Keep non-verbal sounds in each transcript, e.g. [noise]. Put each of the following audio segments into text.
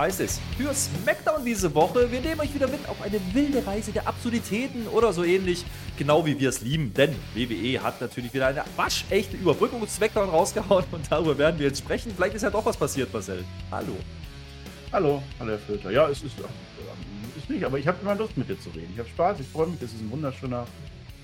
heißt es für SmackDown diese Woche. Wir nehmen euch wieder mit auf eine wilde Reise der Absurditäten oder so ähnlich, genau wie wir es lieben. Denn WWE hat natürlich wieder eine waschechte Überbrückung SmackDown rausgehauen und darüber werden wir jetzt sprechen. Vielleicht ist ja doch was passiert, Marcel. Hallo. Hallo, hallo Herr Filter. Ja, es ist, äh, ist nicht, aber ich habe immer Lust mit dir zu reden. Ich habe Spaß, ich freue mich, das ist ein wunderschöner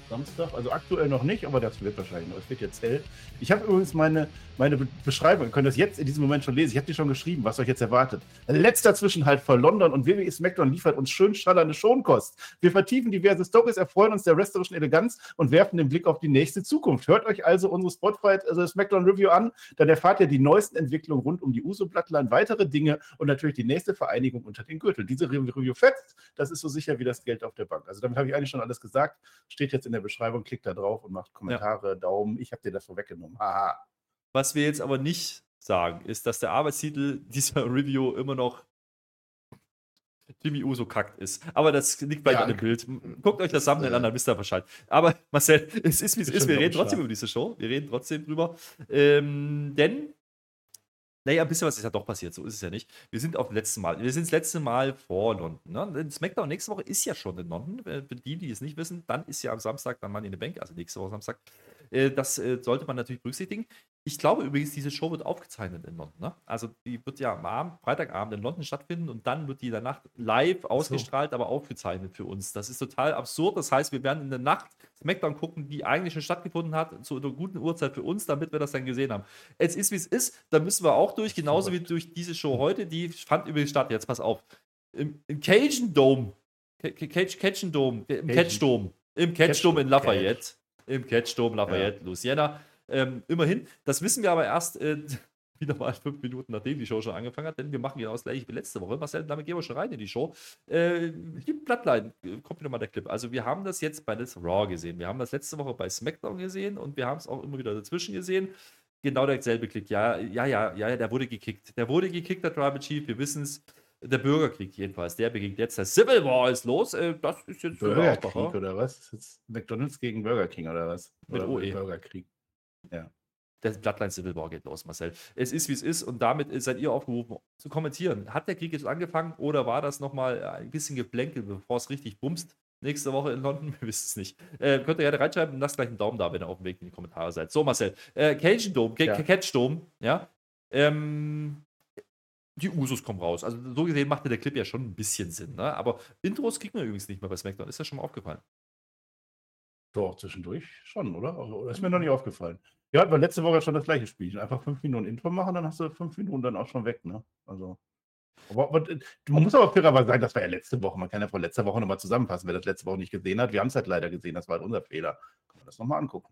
Samstag. Also aktuell noch nicht, aber das wird wahrscheinlich noch. Es wird jetzt hell. Ich habe übrigens meine, meine Beschreibung, ihr könnt das jetzt in diesem Moment schon lesen. Ich habe die schon geschrieben, was euch jetzt erwartet. Letzter Zwischenhalt vor London und WWE SmackDown liefert uns schön schallernde Schonkost. Wir vertiefen diverse Stories, erfreuen uns der wrestlerischen Eleganz und werfen den Blick auf die nächste Zukunft. Hört euch also unsere Spotify also SmackDown Review an, dann erfahrt ihr die neuesten Entwicklungen rund um die Uso-Bloodline, weitere Dinge und natürlich die nächste Vereinigung unter den Gürtel. Diese Review fetzt, das ist so sicher wie das Geld auf der Bank. Also damit habe ich eigentlich schon alles gesagt. Steht jetzt in der Beschreibung, klickt da drauf und macht Kommentare, ja. Daumen. Ich habe dir das vorweggenommen. Haha. Was wir jetzt aber nicht sagen, ist, dass der Arbeitstitel [laughs] dieser Review immer noch Jimmy Uso kackt ist. Aber das liegt bei ja, einem Bild. Guckt euch das Thumbnail äh, an, dann wisst ihr Bescheid. Aber Marcel, [laughs] es ist wie es ist. Wir reden trotzdem über diese Show. Wir reden trotzdem drüber. Ähm, denn naja, ein bisschen was ist ja doch passiert, so ist es ja nicht. Wir sind auf dem letzten Mal, wir sind das letzte Mal vor London. Ne? SmackDown nächste Woche ist ja schon in London. Für die, die es nicht wissen, dann ist ja am Samstag dann Money in the Bank, also nächste Woche Samstag. Äh, das äh, sollte man natürlich berücksichtigen. Ich glaube übrigens, diese Show wird aufgezeichnet in London. Ne? Also die wird ja am Abend, Freitagabend in London stattfinden und dann wird die in der Nacht live ausgestrahlt, so. aber aufgezeichnet für uns. Das ist total absurd. Das heißt, wir werden in der Nacht SmackDown gucken, die eigentlich schon stattgefunden hat, zu einer guten Uhrzeit für uns, damit wir das dann gesehen haben. Es ist, wie es ist. Da müssen wir auch durch, genauso wie durch diese Show heute. Die fand übrigens statt. Jetzt pass auf. Im, im Cajun Dome. Cage, Cajun Dome. Im Catch Dome. Im Catch Dome in Lafayette. Im Catch Dome Lafayette, ja. Louisiana. Ähm, immerhin, das wissen wir aber erst äh, [laughs] wieder mal fünf Minuten, nachdem die Show schon angefangen hat, denn wir machen genau das gleiche wie letzte Woche. Marcel, damit gehen wir schon rein in die Show. Äh, die Bloodline, kommt wieder mal der Clip. Also, wir haben das jetzt bei das Raw gesehen. Wir haben das letzte Woche bei SmackDown gesehen und wir haben es auch immer wieder dazwischen gesehen. Genau derselbe Klick. Ja, ja, ja, ja, der wurde gekickt. Der wurde gekickt, der Tribal Chief. Wir wissen es. Der Bürgerkrieg jedenfalls, der beginnt jetzt. Der Civil War ist los. Äh, das ist jetzt Bürgerkrieg oder was? Ist jetzt McDonalds gegen Burger King oder was? Mit oder OE. Bürgerkrieg. Ja. Der Bloodline Civil War geht los, Marcel. Es ist, wie es ist und damit seid ihr aufgerufen zu kommentieren. Hat der Krieg jetzt angefangen oder war das nochmal ein bisschen geblänkelt, bevor es richtig bumst? Nächste Woche in London, [laughs] wir wissen es nicht. Äh, könnt ihr gerne reinschreiben und lasst gleich einen Daumen da, wenn ihr auf dem Weg in die Kommentare seid. So, Marcel. Äh, Cajun Dome, ja. Catch Dome, ja. Ähm, die Usos kommen raus. Also so gesehen machte der Clip ja schon ein bisschen Sinn, ne? Aber Intros kriegt man übrigens nicht mehr bei SmackDown. Ist das schon mal aufgefallen? Doch, zwischendurch schon, oder? Das also, ist mir noch nicht aufgefallen. Ja, hatten wir letzte Woche schon das gleiche Spiel. Einfach fünf Minuten Intro machen, dann hast du fünf Minuten dann auch schon weg, ne? Also. Aber, aber, man muss aber fairerweise sagen, das war ja letzte Woche. Man kann ja von letzter Woche nochmal zusammenfassen, wer das letzte Woche nicht gesehen hat. Wir haben es halt leider gesehen, das war halt unser Fehler. Kann man das nochmal angucken.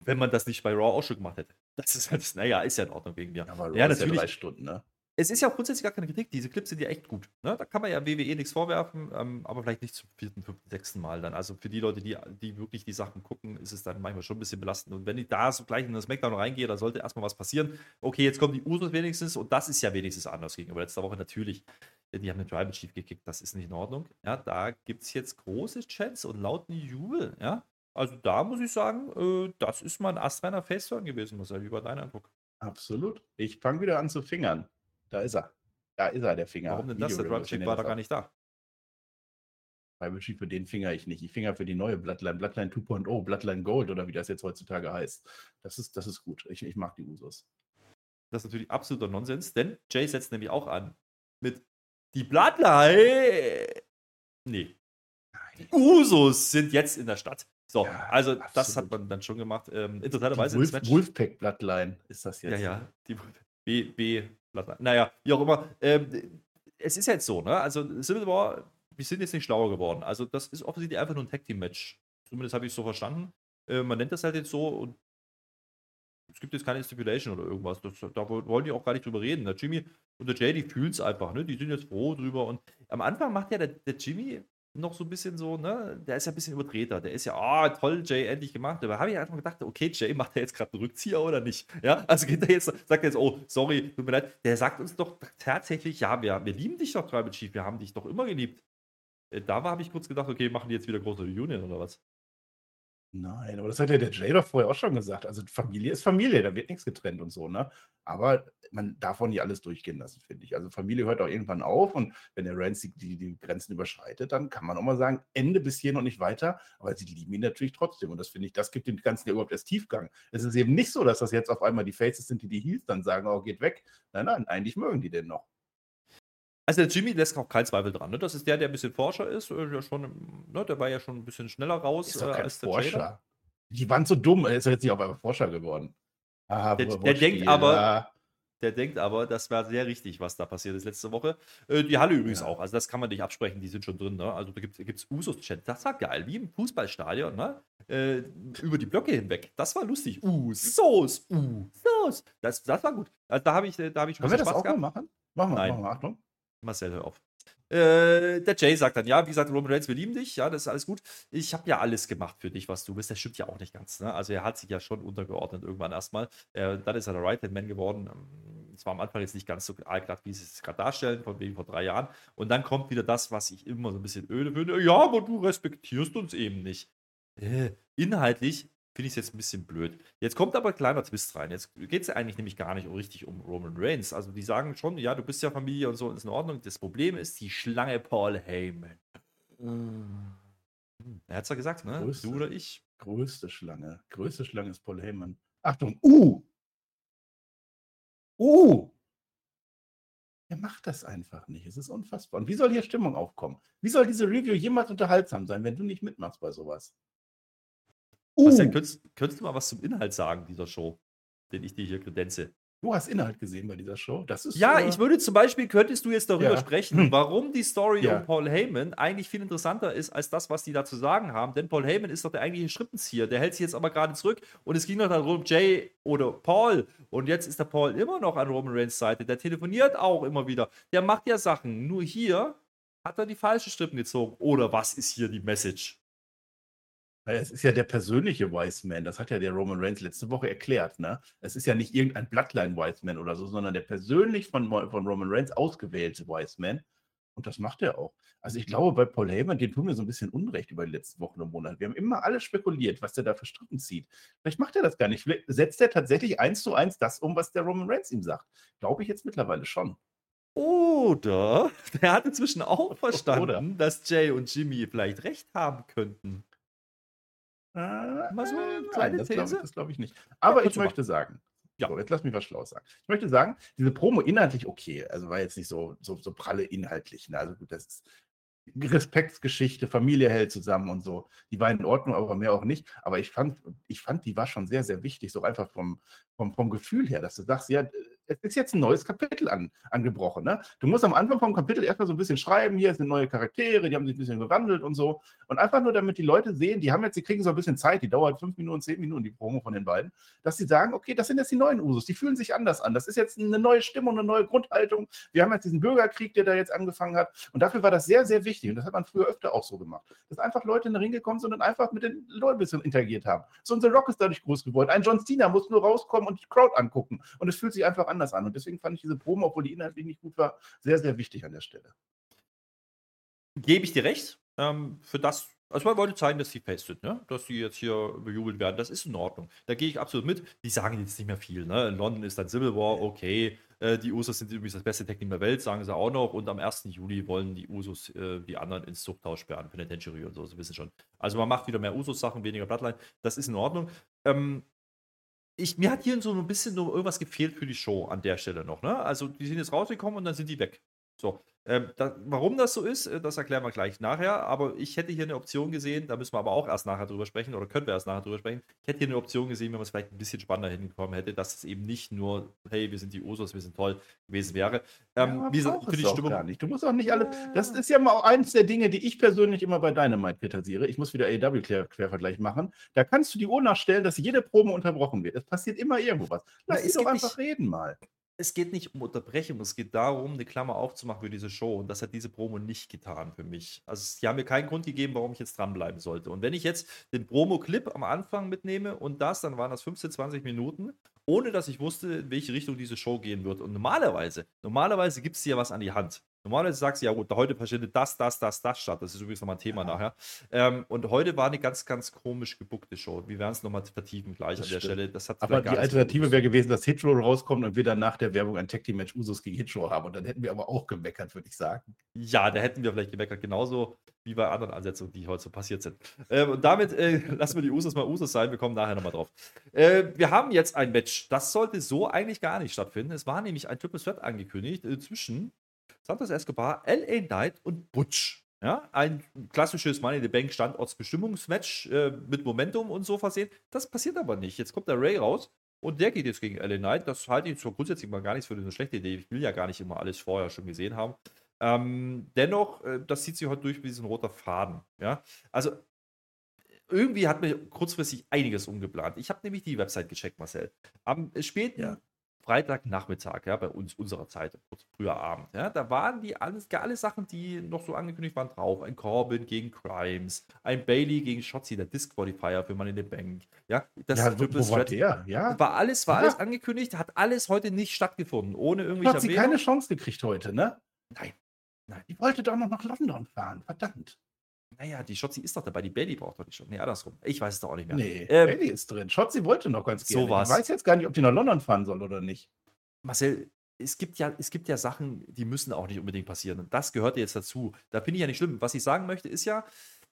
Wenn man das nicht bei Raw auch schon gemacht hätte. Das ist halt, naja, ist ja in Ordnung wegen mir. Ja, aber Raw ja, ist ja drei Stunden, ne? Es ist ja auch grundsätzlich gar keine Kritik. Diese Clips sind ja echt gut. Ne? Da kann man ja WWE nichts vorwerfen, ähm, aber vielleicht nicht zum vierten, fünften, sechsten Mal dann. Also für die Leute, die, die wirklich die Sachen gucken, ist es dann manchmal schon ein bisschen belastend. Und wenn ich da so gleich in das Smackdown reingehe, da sollte erstmal was passieren. Okay, jetzt kommen die Usos wenigstens und das ist ja wenigstens anders gegenüber letzter Woche natürlich. Die haben den Tribal Chief gekickt, das ist nicht in Ordnung. Ja, da gibt es jetzt große Chats und lauten Jubel. Ja, also da muss ich sagen, äh, das ist mal ein astreiner Face-Turn gewesen, Marcel. Wie war dein Eindruck? Absolut. Ich fange wieder an zu fingern. Da ist er. Da ist er, der Finger. Warum denn das? Der Dropkick war da gar nicht da. Tribal Chief für den finger ich nicht. Ich finger für die neue Bloodline, Bloodline 2.0, Bloodline Gold oder wie das jetzt heutzutage heißt. Das ist, das ist gut. Ich, ich mag die Usos. Das ist natürlich absoluter Nonsens, denn Jay setzt nämlich auch an mit die Bloodline. Nee. Die Usos sind jetzt in der Stadt. So, ja, also absolut. das hat man dann schon gemacht. Ähm, interessanterweise Wolf, Wolfpack Bloodline ist das jetzt. Ja, ja. Die B, B naja, wie auch immer. Ähm, es ist jetzt so, ne? Also Civil War, wir sind jetzt nicht schlauer geworden. Also das ist offensichtlich einfach nur ein Tag Team Match. Zumindest habe ich es so verstanden. Äh, man nennt das halt jetzt so und es gibt jetzt keine Stipulation oder irgendwas. Das, da wollen die auch gar nicht drüber reden. Der Jimmy und der Jay, die fühlen es einfach, ne? Die sind jetzt froh drüber. Und am Anfang macht ja der, der Jimmy noch so ein bisschen so, ne, der ist ja ein bisschen übertreter. Der ist ja, ah, oh, toll, Jay, endlich gemacht. Aber habe ich einfach gedacht, okay, Jay, macht er jetzt gerade einen Rückzieher oder nicht? Ja, also geht er jetzt, sagt er jetzt, oh, sorry, tut mir leid. Der sagt uns doch tatsächlich, ja, wir, wir lieben dich doch, Tribal Chief, wir haben dich doch immer geliebt. Äh, da habe ich kurz gedacht, okay, machen die jetzt wieder große Reunion oder was? Nein, aber das hat ja der Jay doch vorher auch schon gesagt. Also Familie ist Familie, da wird nichts getrennt und so, ne? Aber man darf auch nicht alles durchgehen lassen, finde ich. Also Familie hört auch irgendwann auf und wenn der Rance die, die, die Grenzen überschreitet, dann kann man auch mal sagen, Ende bis hier noch nicht weiter, aber sie lieben ihn natürlich trotzdem. Und das finde ich, das gibt dem Ganzen ja überhaupt erst Tiefgang. Es ist eben nicht so, dass das jetzt auf einmal die Faces sind, die die Heels dann sagen, oh, geht weg. Nein, nein, eigentlich mögen die den noch. Also der Jimmy lässt auch keinen Zweifel dran. Ne? Das ist der, der ein bisschen Forscher ist. Äh, ja schon, ne? Der war ja schon ein bisschen schneller raus ist äh, als der Forscher. Jada. Die waren so dumm, er ist jetzt nicht auf einmal Forscher geworden. Ah, der, der denkt aber, der denkt aber, das war sehr richtig, was da passiert ist letzte Woche. Äh, die Halle übrigens ja. auch. Also das kann man nicht absprechen, die sind schon drin. Ne? Also da gibt es Usos-Chat. Das war geil, wie im Fußballstadion. Ne? Äh, über die Blöcke hinweg. Das war lustig. Usos, Usos. Das, das war gut. Also da habe ich, da hab ich schon Können wir das auch gehabt. mal machen? Machen wir, Nein. machen wir. Achtung. Marcel, hör auf. Äh, der Jay sagt dann, ja, wie gesagt, Roman Reigns, wir lieben dich, ja, das ist alles gut. Ich habe ja alles gemacht für dich, was du bist. Das stimmt ja auch nicht ganz. Ne? Also er hat sich ja schon untergeordnet irgendwann erstmal. Äh, dann ist er der Right-Hand-Man geworden. Es war am Anfang jetzt nicht ganz so allglatt, wie sie es gerade darstellen, von wegen vor drei Jahren. Und dann kommt wieder das, was ich immer so ein bisschen öde finde. Ja, aber du respektierst uns eben nicht. Äh, inhaltlich finde ich es jetzt ein bisschen blöd. Jetzt kommt aber ein kleiner Twist rein. Jetzt geht es eigentlich nämlich gar nicht richtig um Roman Reigns. Also die sagen schon, ja, du bist ja Familie und so, ist in Ordnung. Das Problem ist die Schlange Paul Heyman. Hm. Er hat es ja gesagt, ne? Größte, du oder ich. Größte Schlange. Größte Schlange ist Paul Heyman. Achtung, uh! Uh! Er macht das einfach nicht. Es ist unfassbar. Und wie soll hier Stimmung aufkommen? Wie soll diese Review jemals unterhaltsam sein, wenn du nicht mitmachst bei sowas? Uh. Bastian, könntest, könntest du mal was zum Inhalt sagen dieser Show, den ich dir hier kredenze? Du hast Inhalt gesehen bei dieser Show. Das ist ja, äh, ich würde zum Beispiel, könntest du jetzt darüber ja. sprechen, hm. warum die Story ja. um Paul Heyman eigentlich viel interessanter ist als das, was die da zu sagen haben. Denn Paul Heyman ist doch der eigentliche Schrittenzieher. Der hält sich jetzt aber gerade zurück und es ging doch darum, Jay oder Paul. Und jetzt ist der Paul immer noch an Roman Reigns Seite. Der telefoniert auch immer wieder. Der macht ja Sachen. Nur hier hat er die falschen Strippen gezogen. Oder was ist hier die Message? Es ist ja der persönliche Wise Man, das hat ja der Roman Reigns letzte Woche erklärt. Ne? Es ist ja nicht irgendein Bloodline Wise Man oder so, sondern der persönlich von, von Roman Reigns ausgewählte Wise Man. Und das macht er auch. Also ich glaube, bei Paul Heyman, den tun wir so ein bisschen Unrecht über die letzten Wochen und Monate. Wir haben immer alle spekuliert, was der da für Strippen zieht. Vielleicht macht er das gar nicht. Vielleicht setzt er tatsächlich eins zu eins das um, was der Roman Reigns ihm sagt. Glaube ich jetzt mittlerweile schon. Oder der [laughs] hat inzwischen auch [laughs] verstanden, Oder. dass Jay und Jimmy vielleicht recht haben könnten. Äh, Mal so eine kleine Nein, das glaube glaub ich nicht. Aber ja, ich möchte sagen, ja. So, jetzt lass mich was Schlaues sagen. Ich möchte sagen, diese Promo inhaltlich okay. Also war jetzt nicht so, so, so pralle inhaltlich. Ne? Also gut, das ist Respektsgeschichte, Familie hält zusammen und so. Die war in Ordnung, aber mehr auch nicht. Aber ich fand, ich fand, die war schon sehr, sehr wichtig, so einfach vom, vom, vom Gefühl her, dass du sagst, ja, es ist jetzt ein neues Kapitel an, angebrochen. Ne? Du musst am Anfang vom Kapitel erstmal so ein bisschen schreiben, hier sind neue Charaktere, die haben sich ein bisschen gewandelt und so. Und einfach nur, damit die Leute sehen, die haben jetzt, die kriegen so ein bisschen Zeit, die dauert fünf Minuten, zehn Minuten, die Promo von den beiden, dass sie sagen, okay, das sind jetzt die neuen Usus, die fühlen sich anders an. Das ist jetzt eine neue Stimmung, eine neue Grundhaltung. Wir haben jetzt diesen Bürgerkrieg, der da jetzt angefangen hat. Und dafür war das sehr, sehr wichtig. Und das hat man früher öfter auch so gemacht. Dass einfach Leute in den Ring gekommen sind und einfach mit den Leuten ein bisschen interagiert haben. So unser Rock ist dadurch groß geworden. Ein John Cena muss nur rauskommen und die Crowd angucken. Und es fühlt sich einfach anders an. Und deswegen fand ich diese Promo, obwohl die inhaltlich nicht gut war, sehr, sehr wichtig an der Stelle. Gebe ich dir recht. Ähm, für das, also man wollte zeigen, dass sie fest sind, ne? dass sie jetzt hier bejubelt werden. Das ist in Ordnung. Da gehe ich absolut mit. Die sagen jetzt nicht mehr viel. Ne? In London ist dann Civil War, okay. Äh, die Usos sind übrigens das beste Technik der Welt, sagen sie auch noch. Und am 1. Juli wollen die Usos äh, die anderen ins Zuchthaus sperren, Penitentiary und so, sie wissen schon. Also man macht wieder mehr Usos-Sachen, weniger Bloodline. Das ist in Ordnung. Ähm, ich, mir hat hier so ein bisschen nur irgendwas gefehlt für die Show an der Stelle noch. Ne? Also, die sind jetzt rausgekommen und dann sind die weg. So. Ähm, da, warum das so ist, äh, das erklären wir gleich nachher. Aber ich hätte hier eine Option gesehen, da müssen wir aber auch erst nachher drüber sprechen oder können wir erst nachher drüber sprechen. Ich hätte hier eine Option gesehen, wenn man es vielleicht ein bisschen spannender hingekommen hätte, dass es eben nicht nur, hey, wir sind die Usos, wir sind toll gewesen wäre. Ähm, ja, wie für die Stimmung. Gar nicht. Du musst auch nicht alle. Das ist ja mal auch eins der Dinge, die ich persönlich immer bei Dynamite kritisiere. Ich muss wieder AEW-Quervergleich machen. Da kannst du die Uhr nachstellen, dass jede Probe unterbrochen wird. Es passiert immer irgendwo was. Lass ja, doch einfach reden mal. Es geht nicht um Unterbrechung, es geht darum, eine Klammer aufzumachen für diese Show. Und das hat diese Promo nicht getan für mich. Also, sie haben mir keinen Grund gegeben, warum ich jetzt dranbleiben sollte. Und wenn ich jetzt den Promo-Clip am Anfang mitnehme und das, dann waren das 15, 20 Minuten, ohne dass ich wusste, in welche Richtung diese Show gehen wird. Und normalerweise, normalerweise gibt es dir was an die Hand. Normalerweise sagst du, ja gut, heute findet das, das, das, das statt. Das ist übrigens nochmal ein Thema ja. nachher. Ähm, und heute war eine ganz, ganz komisch gebuckte Show. Wir werden es nochmal vertiefen gleich das an der stimmt. Stelle. Das hat aber die Alternative wäre gewesen, dass Hitro rauskommt und wir dann nach der Werbung ein Tag Team Match Usos gegen Hitro haben. Und dann hätten wir aber auch gemeckert, würde ich sagen. Ja, da hätten wir vielleicht gemeckert. Genauso wie bei anderen Ansetzungen, die heute so passiert sind. Ähm, und damit äh, [laughs] lassen wir die Usos mal Usos sein. Wir kommen nachher nochmal drauf. Äh, wir haben jetzt ein Match. Das sollte so eigentlich gar nicht stattfinden. Es war nämlich ein Triple Threat angekündigt äh, zwischen Santos Escobar, LA Knight und Butch. Ja, ein klassisches Money in the Bank Standortsbestimmungsmatch äh, mit Momentum und so versehen. Das passiert aber nicht. Jetzt kommt der Ray raus und der geht jetzt gegen LA Knight. Das halte ich zwar grundsätzlich mal gar nicht für eine schlechte Idee. Ich will ja gar nicht immer alles vorher schon gesehen haben. Ähm, dennoch, äh, das zieht sich heute durch wie so ein roter Faden. Ja, also irgendwie hat mir kurzfristig einiges umgeplant. Ich habe nämlich die Website gecheckt, Marcel. Am späten ja. Freitagnachmittag, ja, bei uns, unserer Zeit, kurz früher Abend, ja, da waren die alles, alle Sachen, die noch so angekündigt waren, drauf. Ein Corbin gegen Crimes, ein Bailey gegen Shotzi, der Disqualifier für Money in the Bank, ja, das ja, wo, wo war der? Ja. War alles, war ja. alles angekündigt, hat alles heute nicht stattgefunden, ohne irgendwie. Hat sie keine Chance gekriegt heute, ne? Nein. Nein. Die wollte doch noch nach London fahren, verdammt. Naja, die Shotzi ist doch dabei. Die Bailey braucht doch nicht schon. Nee, andersrum. Ich weiß es doch auch nicht mehr. Nee, ähm, Bailey ist drin. Shotzi wollte noch ganz gerne. So was. Ich weiß jetzt gar nicht, ob die nach London fahren soll oder nicht. Marcel, es gibt, ja, es gibt ja Sachen, die müssen auch nicht unbedingt passieren. Und das gehört jetzt dazu. Da finde ich ja nicht schlimm. Was ich sagen möchte, ist ja,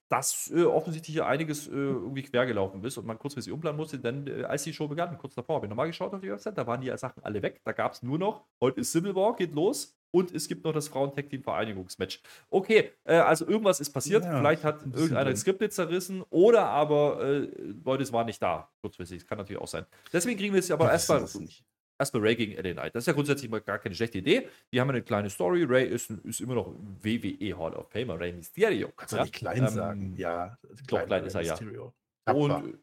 dass äh, offensichtlich ja einiges äh, irgendwie quergelaufen ist und man kurzfristig umplanen musste, denn äh, als die Show begann, kurz davor, habe ich nochmal geschaut auf die Website, da waren die Sachen alle weg. Da gab es nur noch, heute ist Civil War, geht los und es gibt noch das Frauen-Tech-Team-Vereinigungsmatch. Okay, äh, also irgendwas ist passiert. Ja, Vielleicht hat irgendeiner das Skript zerrissen oder aber äh, Leute, es war nicht da, kurzfristig. Das kann natürlich auch sein. Deswegen kriegen wir es aber erstmal erstmal Ray gegen LA Knight. Das ist ja grundsätzlich mal gar keine schlechte Idee. Die haben eine kleine Story. Ray ist, ist immer noch WWE Hall of Famer, Ray Mysterio. Kannst du ja? nicht klein ähm, sagen. Ja, doch, klein ist er ja. Und,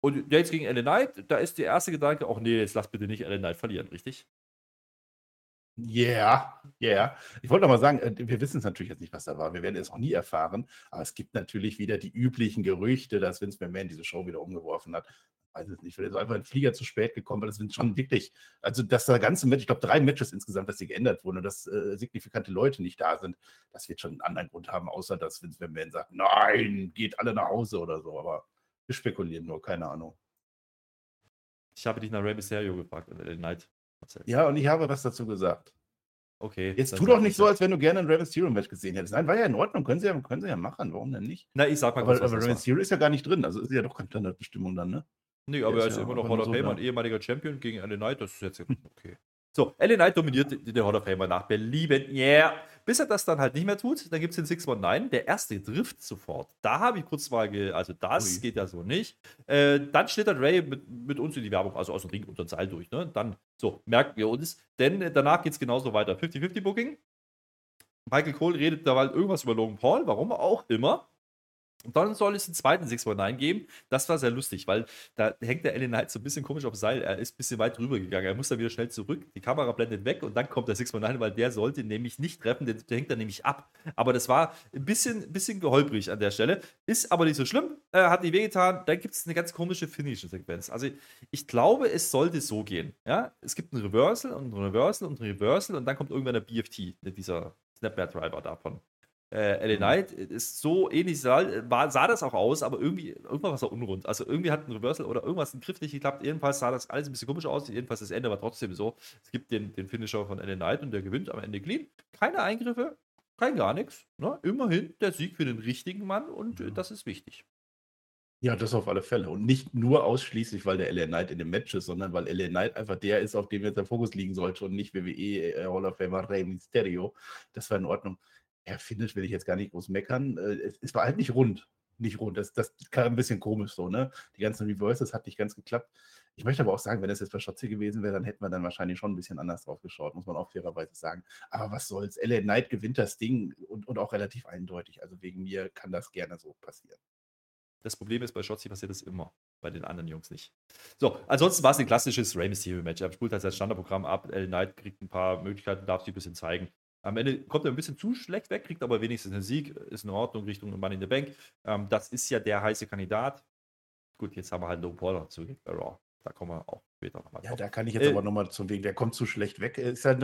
und jetzt gegen LA Knight, da ist der erste Gedanke, auch nee, jetzt lass bitte nicht LA Knight verlieren, richtig? Yeah. Yeah. Ich wollte noch mal sagen, äh, wir wissen es natürlich jetzt nicht, was da war. Wir werden es auch nie erfahren. Aber es gibt natürlich wieder die üblichen Gerüchte, dass Vince McMahon diese Show wieder umgeworfen hat weiß es nicht, vielleicht ist einfach ein Flieger zu spät gekommen, weil das sind schon wirklich, also dass da ganze Match, ich glaube drei Matches insgesamt, dass die geändert wurden und dass äh, signifikante Leute nicht da sind, das wird schon einen anderen Grund haben, außer dass Vince McMahon sagt, nein, geht alle nach Hause oder so, aber wir spekulieren nur, keine Ahnung. Ich habe dich nach Rey Mysterio gefragt, äh, Night. Ja, und ich habe was dazu gesagt. Okay. Jetzt tu doch nicht so, als wenn du gerne ein Rey Mysterio Match gesehen hättest. Nein, war ja in Ordnung, können sie ja, können sie ja machen, warum denn nicht? Na, ich sag mal aber, kurz, aber Rey Mysterio ist ja gar nicht drin, also ist ja doch keine Standardbestimmung dann, ne? Nee, aber er ist ja immer noch Hall of Famer, ein ehemaliger Champion gegen LA Knight. Das ist jetzt okay. So, LA Knight dominiert den Hall of Famer nach Belieben. Yeah. Bis er das dann halt nicht mehr tut, dann gibt es den 619. Der erste trifft sofort. Da habe ich kurz mal, ge also das Ui. geht ja so nicht. Äh, dann schlittert Ray mit, mit, uns in die Werbung, also aus dem Ring unter den Seil durch. Ne? Dann, so, merken wir uns. Denn äh, danach geht es genauso weiter. 50-50 Booking. Michael Cole redet da halt irgendwas über Logan Paul, warum auch immer. Und dann soll es einen zweiten 619 geben. Das war sehr lustig, weil da hängt der Ellen Knight so ein bisschen komisch auf Seil. Er ist ein bisschen weit rüber gegangen. Er muss dann wieder schnell zurück. Die Kamera blendet weg und dann kommt der 619, weil der sollte nämlich nicht treffen. Der, der hängt dann nämlich ab. Aber das war ein bisschen, bisschen geholprig an der Stelle. Ist aber nicht so schlimm. Äh, hat nicht wehgetan. Dann gibt es eine ganz komische Finishing-Sequenz. Also ich glaube, es sollte so gehen. Ja? Es gibt ein Reversal und ein Reversal und ein Reversal und dann kommt irgendwann der BFT, dieser Snapmare-Driver davon äh, LA Knight ist so ähnlich, sah, war, sah das auch aus, aber irgendwie, irgendwas war unrund. Also irgendwie hat ein Reversal oder irgendwas ein Griff nicht geklappt. Jedenfalls sah das alles ein bisschen komisch aus. Jedenfalls das Ende war trotzdem so. Es gibt den, den Finisher von LA Knight und der gewinnt am Ende clean. Keine Eingriffe, kein gar nichts. Ne? Immerhin der Sieg für den richtigen Mann und äh, das ist wichtig. Ja, das auf alle Fälle. Und nicht nur ausschließlich, weil der LA Knight in dem Match ist, sondern weil LA Knight einfach der ist, auf dem jetzt der Fokus liegen sollte und nicht WWE äh, Hall of Famer Rey Mysterio. Das war in Ordnung er findet, will ich jetzt gar nicht groß meckern. Äh, es, war halt nicht rund. Nicht rund. Das, das kam ein bisschen komisch so, ne? Die ganzen Reverses hat nicht ganz geklappt. Ich möchte aber auch sagen, wenn das jetzt bei Schotze gewesen wäre, dann hätten wir dann wahrscheinlich schon ein bisschen anders drauf geschaut, muss man auch fairerweise sagen. Aber was soll's? LA Knight gewinnt das Ding und, und auch relativ eindeutig. Also wegen mir kann das gerne so passieren. Das Problem ist, bei Schotzi passiert das immer. bei den anderen Jungs nicht. So, ansonsten war es ein klassisches Rey Mysterio-Match. Er spielt halt sein Standardprogramm ab. L. Knight kriegt ein paar Möglichkeiten, darf sich ein bisschen zeigen. Am Ende kommt er ein bisschen zu schlecht weg, kriegt aber wenigstens einen Sieg, ist in Ordnung Richtung Money in the Bank. Ähm, das ist ja der heiße Kandidat. Gut, jetzt haben wir halt No Paul dazu bei Raw. Da kommen wir auch später nochmal Ja, da kann ich jetzt äh, aber nochmal zum Wegen, der kommt zu schlecht weg. Ist halt,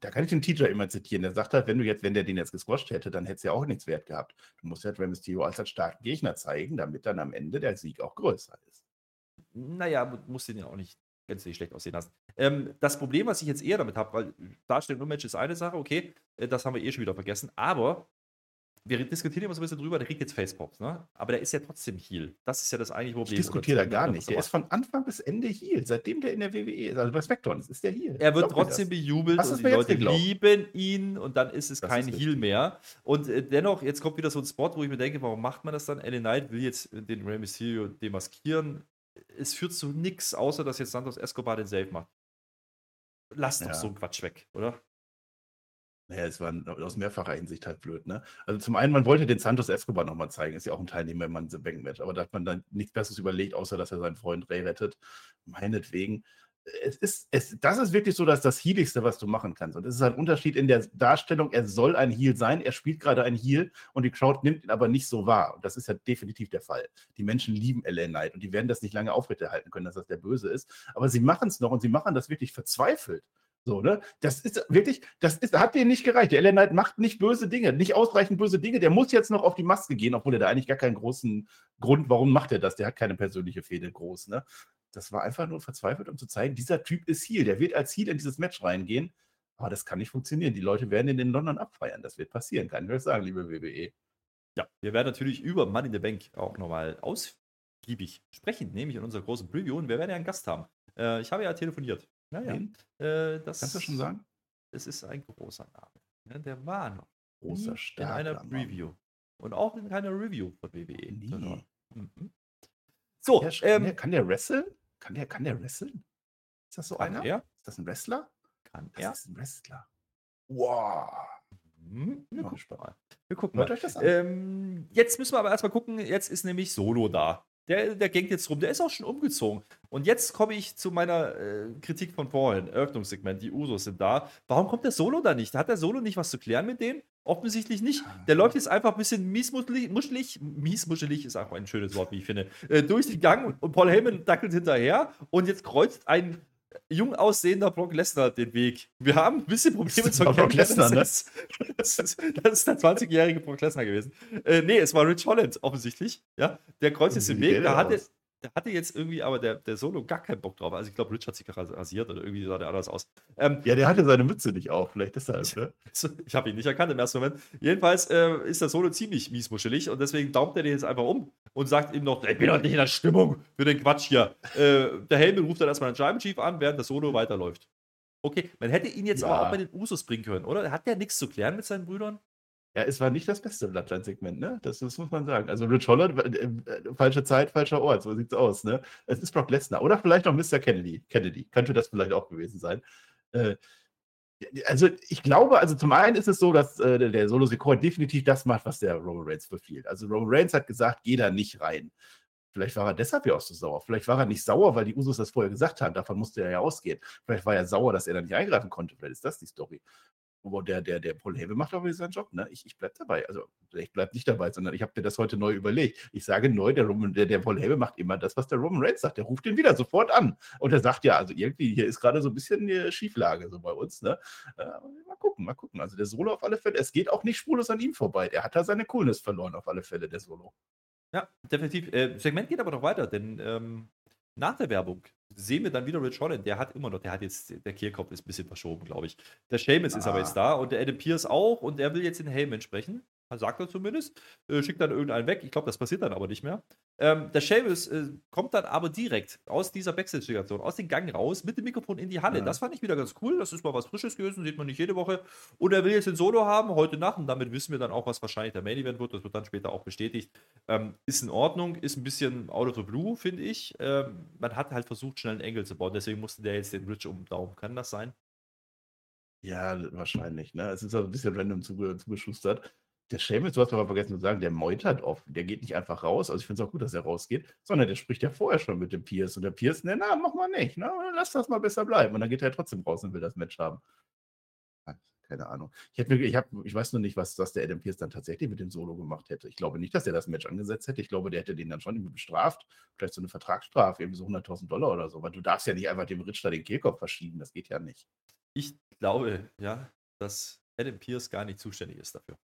da kann ich den Teacher immer zitieren. Der sagt halt, wenn du jetzt, wenn der den jetzt gesquasht hätte, dann hätte es ja auch nichts wert gehabt. Du musst halt Rey Mysterio als halt starken Gegner zeigen, damit dann am Ende der Sieg auch größer ist. Naja, musst den ja auch nicht gänzlich schlecht aussehen lassen. Ähm, das Problem, was ich jetzt eher damit habe, weil Darstellung im Match ist eine Sache, okay, äh, das haben wir eh schon wieder vergessen, aber wir diskutieren immer so ein bisschen drüber, der kriegt jetzt Facepops, ne? Aber der ist ja trotzdem Heal. Das ist ja das eigentliche Problem. Ich diskutiere da gar nicht. Der ist von Anfang bis Ende Heal. Seitdem der in der WWE ist, also bei SmackDown ist, ist der Heal. Er wird trotzdem bejubelt und die Leute lieben ihn und dann ist es das kein ist Heal mehr. Und äh, dennoch, jetzt kommt wieder so ein Spot, wo ich mir denke, warum macht man das dann? LA Knight will jetzt den Rey Mysterio demaskieren. Es führt zu nichts, außer dass jetzt Santos Escobar den Save macht. Lass doch ja. so einen Quatsch weg, oder? Naja, es war aus mehrfacher Hinsicht halt blöd, ne? Also zum einen, man wollte den Santos Escobar nochmal zeigen, ist ja auch ein Teilnehmer im Bank Match, aber da hat man dann nichts Besseres überlegt, außer dass er seinen Freund Ray rettet. Meinetwegen. Es ist, es, das ist wirklich so, dass das Healigste, was du machen kannst. Und es ist ein Unterschied in der Darstellung. Er soll ein Heal sein. Er spielt gerade ein Heal und die Crowd nimmt ihn aber nicht so wahr. Und das ist ja definitiv der Fall. Die Menschen lieben LA Knight und die werden das nicht lange aufrechterhalten können, dass das der Böse ist. Aber sie machen es noch und sie machen das wirklich verzweifelt. So, ne? Das ist wirklich, das ist, hat denen nicht gereicht. Der Ellen Knight macht nicht böse Dinge, nicht ausreichend böse Dinge. Der muss jetzt noch auf die Maske gehen, obwohl er da eigentlich gar keinen großen Grund, warum macht er das? Der hat keine persönliche Fehde groß, ne? Das war einfach nur verzweifelt, um zu zeigen, dieser Typ ist Heal. Der wird als Heal in dieses Match reingehen. Aber das kann nicht funktionieren. Die Leute werden ihn in London abfeiern. Das wird passieren, kann ich euch sagen, liebe WWE. Ja, wir werden natürlich über Money in the Bank auch nochmal ausgiebig sprechen, nämlich in unserer großen Preview. Und wir werden ja einen Gast haben. Äh, ich habe ja telefoniert ja, ja. Äh, das, Kannst du schon sagen? Es ist ein großer Name. Ja, der war noch großer in einer Preview. Und auch in keiner Review von WWE. Nie. Mhm. So, kann der, ähm, kann, der, kann der wresteln? Kann der, kann der wresteln? Ist das so einer? Er? Ist das ein Wrestler? Kann das er? ist ein Wrestler. Wow. Mhm. Wir, gucken mal. wir gucken mal. Euch das an. Ähm, jetzt müssen wir aber erstmal gucken. Jetzt ist nämlich Solo da. Der, der gängt jetzt rum, der ist auch schon umgezogen. Und jetzt komme ich zu meiner äh, Kritik von vorhin, Eröffnungssegment, die Usos sind da. Warum kommt der Solo da nicht? Hat der Solo nicht was zu klären mit denen? Offensichtlich nicht. Der läuft jetzt einfach ein bisschen miesmuschelig, miesmuschelig ist auch ein schönes Wort, wie ich finde, äh, durch den Gang und Paul Heyman dackelt hinterher und jetzt kreuzt ein jung aussehender Brock Lesnar den Weg. Wir haben ein bisschen Probleme zu erkennen. Brock Lesnar, ne? Das ist, das ist der 20-jährige Brock Lesnar gewesen. Äh, nee, es war Rich Holland offensichtlich. Ja, der kreuzt jetzt den Weg. Da hat, da hatte jetzt irgendwie aber der, der Solo gar keinen Bock drauf. Also ich glaube, Rich hat sich rasiert oder irgendwie sah der anders aus. Ähm, ja, der hatte seine Mütze nicht auf, vielleicht deshalb. [laughs] Ne? ich habe ihn nicht erkannt im ersten Moment. Jedenfalls äh, ist der Solo ziemlich miesmuschelig und deswegen daumt er den jetzt einfach um und sagt ihm noch, ich bin doch nicht in der Stimmung für den Quatsch hier. Äh, der Helme ruft dann erstmal den Scheiben Chief an, während der Solo weiterläuft. Okay, man hätte ihn jetzt ja. aber auch bei den Usos bringen können, oder? Hat der nichts zu klären mit seinen Brüdern? Ja, es war nicht das beste Bloodline-Segment, ne? Das, das, muss man sagen. Also Rich Holland, äh, äh, falsche Zeit, falscher Ort, so sieht's aus, ne? Es ist Brock Lesnar oder vielleicht noch Mr. Kennedy. Kennedy, könnte das vielleicht auch gewesen sein. Äh, also ich glaube, also zum einen ist es so, dass äh, der Solo Secor definitiv das macht, was der Roman Reigns befiehlt. Also Roman Reigns hat gesagt, geh da nicht rein. Vielleicht war er deshalb ja auch so sauer. Vielleicht war er nicht sauer, weil die Usos das vorher gesagt haben. Davon musste er ja ausgehen. Vielleicht war er sauer, dass er da nicht eingreifen konnte. Vielleicht ist das die Story. Aber der, der, der Paul Hebe macht aber seinen Job. Ne? Ich, ich bleibe dabei. Also ich bleibe nicht dabei, sondern ich habe mir das heute neu überlegt. Ich sage neu, der, Roman, der, der Paul Hebe macht immer das, was der Roman Reigns sagt. Der ruft ihn wieder sofort an. Und er sagt ja, also irgendwie hier ist gerade so ein bisschen eine Schieflage so bei uns. Ne? Äh, mal gucken, mal gucken. Also der Solo auf alle Fälle, es geht auch nicht spurlos an ihm vorbei. Der hat da seine Coolness verloren auf alle Fälle, der Solo. Ja, definitiv. Äh, Segment geht aber noch weiter, denn ähm, nach der Werbung sehen wir dann wieder Rich Holland. Der hat immer noch, der hat jetzt, der Kehlkopf ist ein bisschen verschoben, glaube ich. Der Seamus ah. ist aber ah. jetzt da und der Adam Pierce auch und er will jetzt den Heyman sprechen. Sagt er zumindest. Äh, schickt dann irgendeinen weg. Ich glaube, das passiert dann aber nicht mehr. Ähm, der Seamus äh, kommt dann aber direkt aus dieser Backstage-Situation, aus dem Gang raus, mit dem Mikrofon in die Halle. Ja. Das fand ich wieder ganz cool. Das ist mal was Frisches gewesen, sieht man nicht jede Woche. Und er will jetzt ein Solo haben, heute Nacht. Und damit wissen wir dann auch, was wahrscheinlich der Main Event wird. Das wird dann später auch bestätigt. Ähm, ist in Ordnung, ist ein bisschen out of the blue, finde ich. Ähm, man hat halt versucht, schnell einen Engel zu bauen. Deswegen musste der jetzt den Rich umdaumen. Kann das sein? Ja, wahrscheinlich. Ne? Es ist auch ein bisschen random zugeschustert. Der Sheamus, du hast aber vergessen zu sagen, der meutert oft. Der geht nicht einfach raus. Also ich finde es auch gut, dass er rausgeht, sondern der spricht ja vorher schon mit dem Pierce. Und der Pierce, ne, na, mach mal nicht. Ne? Lass das mal besser bleiben. Und dann geht er trotzdem raus und will das Match haben. Keine Ahnung. Ich, hätte ich, hab, ich weiß nur nicht, was, was der Adam Pierce dann tatsächlich mit dem Solo gemacht hätte. Ich glaube nicht, dass er das Match angesetzt hätte. Ich glaube, der hätte den dann schon irgendwie bestraft. Vielleicht so eine Vertragsstrafe, irgendwie so 100.000 Dollar oder so. Weil du darfst ja nicht einfach dem Richter den Kehlkopf verschieben. Das geht ja nicht. Ich glaube, ja, dass Adam Pierce gar nicht zuständig ist dafür.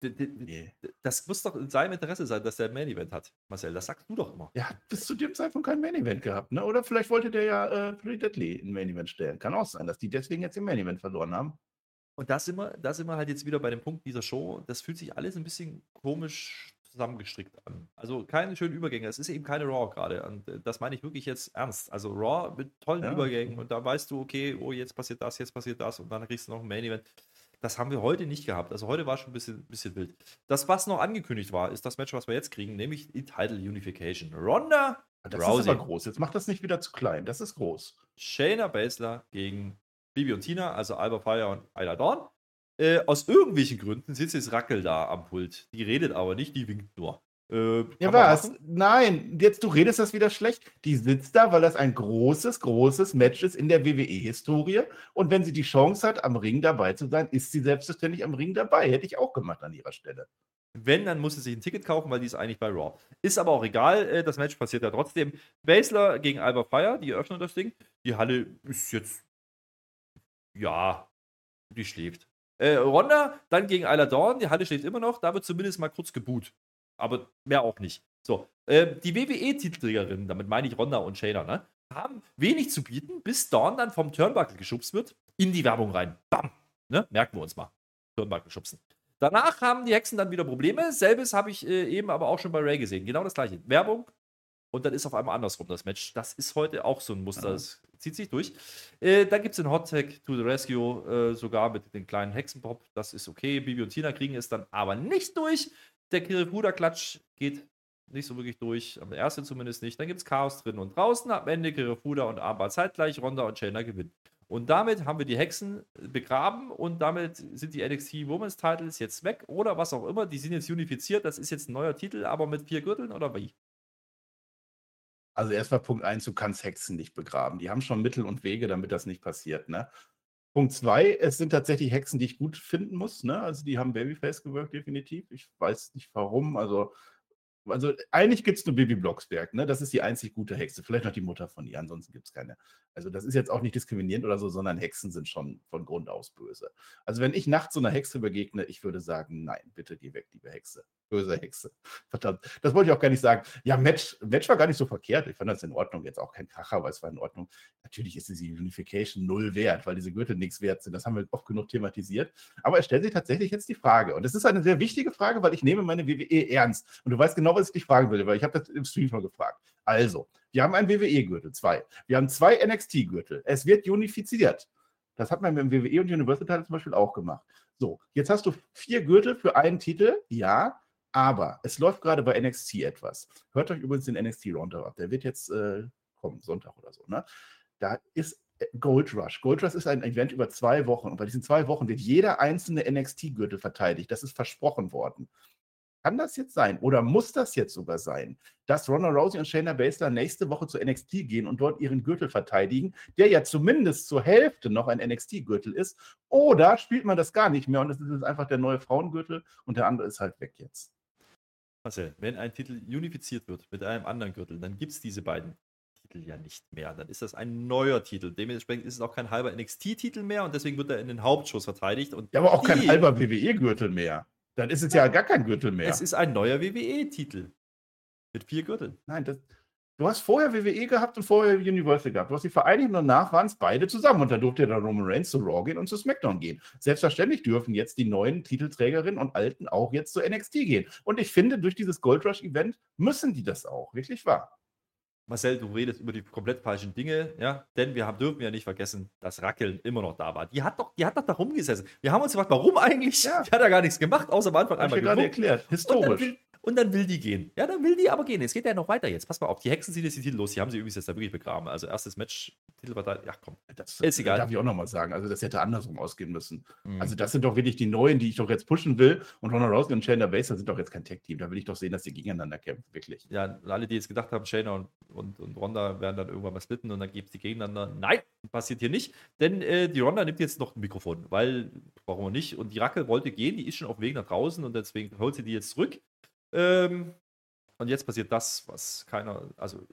Nee. Das muss doch in seinem Interesse sein, dass der Main Event hat, Marcel. Das sagst du doch immer. Er hat bis zu dem Zeitpunkt kein Main Event gehabt, ne? Oder vielleicht wollte der ja äh, Pretty Deadly ein Main Event stellen. Kann auch sein, dass die deswegen jetzt im Main Event verloren haben. Und da sind, wir, da sind wir halt jetzt wieder bei dem Punkt dieser Show. Das fühlt sich alles ein bisschen komisch zusammengestrickt an. Also keine schönen Übergänge. Es ist eben keine Raw gerade. Und äh, das meine ich wirklich jetzt ernst. Also Raw mit tollen ja. Übergängen und da weißt du, okay, oh, jetzt passiert das, jetzt passiert das und dann kriegst du noch ein Main Event. Das haben wir heute nicht gehabt. Also heute war schon ein bisschen, bisschen wild. Das, was noch angekündigt war, ist das Match, was wir jetzt kriegen, nämlich die Title Unification. Ronda das Rousey. ist aber groß. Jetzt macht das nicht wieder zu klein. Das ist groß. Shayna Baszler gegen Bibi und Tina, also Alba Fire und Ayla Dawn. Äh, aus irgendwelchen Gründen sitzt jetzt Rackel da am Pult. Die redet aber nicht, die winkt nur. Äh, ja, was? Nein, jetzt du redest das wieder schlecht. Die sitzt da, weil das ein großes, großes Match ist in der WWE-Historie. Und wenn sie die Chance hat, am Ring dabei zu sein, ist sie selbstverständlich am Ring dabei. Hätte ich auch gemacht an ihrer Stelle. Wenn, dann muss sie sich ein Ticket kaufen, weil die ist eigentlich bei Raw. Ist aber auch egal, äh, das Match passiert ja trotzdem. Basler gegen Alba Fire, die eröffnen das Ding. Die Halle ist jetzt. Ja, die schläft. Äh, Ronda dann gegen Ayla Dawn, die Halle schläft immer noch, da wird zumindest mal kurz geboot aber mehr auch nicht. So, äh, die WWE-Titelträgerinnen, damit meine ich Ronda und Shayna, ne, haben wenig zu bieten, bis Dawn dann vom Turnbuckle geschubst wird, in die Werbung rein. Bam! Ne? Merken wir uns mal. Turnbuckle schubsen. Danach haben die Hexen dann wieder Probleme. Selbes habe ich äh, eben aber auch schon bei Ray gesehen. Genau das gleiche. Werbung und dann ist auf einmal andersrum das Match. Das ist heute auch so ein Muster. Das zieht sich durch. Äh, dann gibt es den Hot Tag to the Rescue, äh, sogar mit den kleinen Hexenpop. Das ist okay. Bibi und Tina kriegen es dann aber nicht durch. Der Kirifuda-Klatsch geht nicht so wirklich durch, am ersten zumindest nicht. Dann gibt es Chaos drin und draußen. Am Ende Kirifuda und Armbar zeitgleich, Ronda und Shayna gewinnen. Und damit haben wir die Hexen begraben und damit sind die NXT Women's Titles jetzt weg oder was auch immer. Die sind jetzt unifiziert. Das ist jetzt ein neuer Titel, aber mit vier Gürteln oder wie? Also erstmal Punkt 1, du kannst Hexen nicht begraben. Die haben schon Mittel und Wege, damit das nicht passiert. Ne? Punkt zwei, es sind tatsächlich Hexen, die ich gut finden muss. Ne? Also die haben Babyface gewirkt, definitiv. Ich weiß nicht warum. Also also eigentlich gibt es nur Bibi Blocksberg, ne? Das ist die einzig gute Hexe. Vielleicht noch die Mutter von ihr, ansonsten gibt es keine. Also das ist jetzt auch nicht diskriminierend oder so, sondern Hexen sind schon von Grund aus böse. Also wenn ich nachts so einer Hexe begegne, ich würde sagen, nein, bitte geh weg, liebe Hexe. Böse Hexe. Verdammt. Das wollte ich auch gar nicht sagen. Ja, Match, Match war gar nicht so verkehrt. Ich fand das in Ordnung. Jetzt auch kein Kracher, aber es war in Ordnung. Natürlich ist diese Unification null wert, weil diese Gürtel nichts wert sind. Das haben wir oft genug thematisiert. Aber es stellt sich tatsächlich jetzt die Frage. Und das ist eine sehr wichtige Frage, weil ich nehme meine WWE ernst. Und du weißt genau, was ich dich fragen will, weil ich habe das im Stream mal gefragt. Also, wir haben einen WWE-Gürtel, zwei. Wir haben zwei NXT-Gürtel. Es wird unifiziert. Das hat man mit dem WWE und Universal Title zum Beispiel auch gemacht. So, jetzt hast du vier Gürtel für einen Titel, ja, aber es läuft gerade bei NXT etwas. Hört euch übrigens den NXT Roundup ab. Der wird jetzt äh, kommen, Sonntag oder so. Ne? Da ist äh, Gold Rush. Gold Rush ist ein Event über zwei Wochen. Und bei diesen zwei Wochen wird jeder einzelne NXT-Gürtel verteidigt. Das ist versprochen worden. Kann das jetzt sein oder muss das jetzt sogar sein, dass Ronald Rousey und Shayna Baszler nächste Woche zu NXT gehen und dort ihren Gürtel verteidigen, der ja zumindest zur Hälfte noch ein NXT-Gürtel ist? Oder spielt man das gar nicht mehr und es ist einfach der neue Frauengürtel und der andere ist halt weg jetzt? Marcel, wenn ein Titel unifiziert wird mit einem anderen Gürtel, dann gibt es diese beiden Titel ja nicht mehr. Dann ist das ein neuer Titel. Dementsprechend ist es auch kein halber NXT-Titel mehr und deswegen wird er in den Hauptschuss verteidigt. Und ja, aber auch kein halber WWE-Gürtel mehr. Dann ist es ja gar kein Gürtel mehr. Es ist ein neuer WWE-Titel. Mit vier Gürteln. Nein, das, du hast vorher WWE gehabt und vorher Universal gehabt. Du hast die Vereinigung und danach waren es beide zusammen. Und da durfte dann Roman Reigns zu Raw gehen und zu SmackDown gehen. Selbstverständlich dürfen jetzt die neuen Titelträgerinnen und Alten auch jetzt zu NXT gehen. Und ich finde, durch dieses Gold Rush-Event müssen die das auch. Wirklich wahr. Marcel, du redest über die komplett falschen Dinge, ja, denn wir haben, dürfen ja nicht vergessen, dass Rackeln immer noch da war. Die hat doch, die hat doch da rumgesessen. Wir haben uns gefragt, warum eigentlich? Ja. Die hat ja gar nichts gemacht, außer am Anfang einmal ich gerade erklärt. Historisch. Dann, und dann will die gehen. Ja, dann will die aber gehen. Es geht ja noch weiter jetzt. Pass mal auf, die Hexen sind jetzt die Titel los. Die haben sie übrigens jetzt da wirklich begraben. Also erstes Match, Titelverteidigung. Ja, komm. Das ist egal. Darf ich auch nochmal sagen. Also das hätte andersrum ausgehen müssen. Mhm. Also das sind doch wirklich die Neuen, die ich doch jetzt pushen will. Und Ronald Rousey und Shayna Baszler sind doch jetzt kein Tech-Team. Da will ich doch sehen, dass die gegeneinander kämpfen, wirklich. Ja, alle, die jetzt gedacht haben, Shayna und, und, und Ronda werden dann irgendwann mal splitten und dann gibt es die gegeneinander. Nein, passiert hier nicht. Denn äh, die Ronda nimmt jetzt noch ein Mikrofon, weil, warum nicht. Und die Racke wollte gehen, die ist schon auf dem Weg nach draußen und deswegen holt sie die jetzt zurück. Ähm, und jetzt passiert das, was keiner, also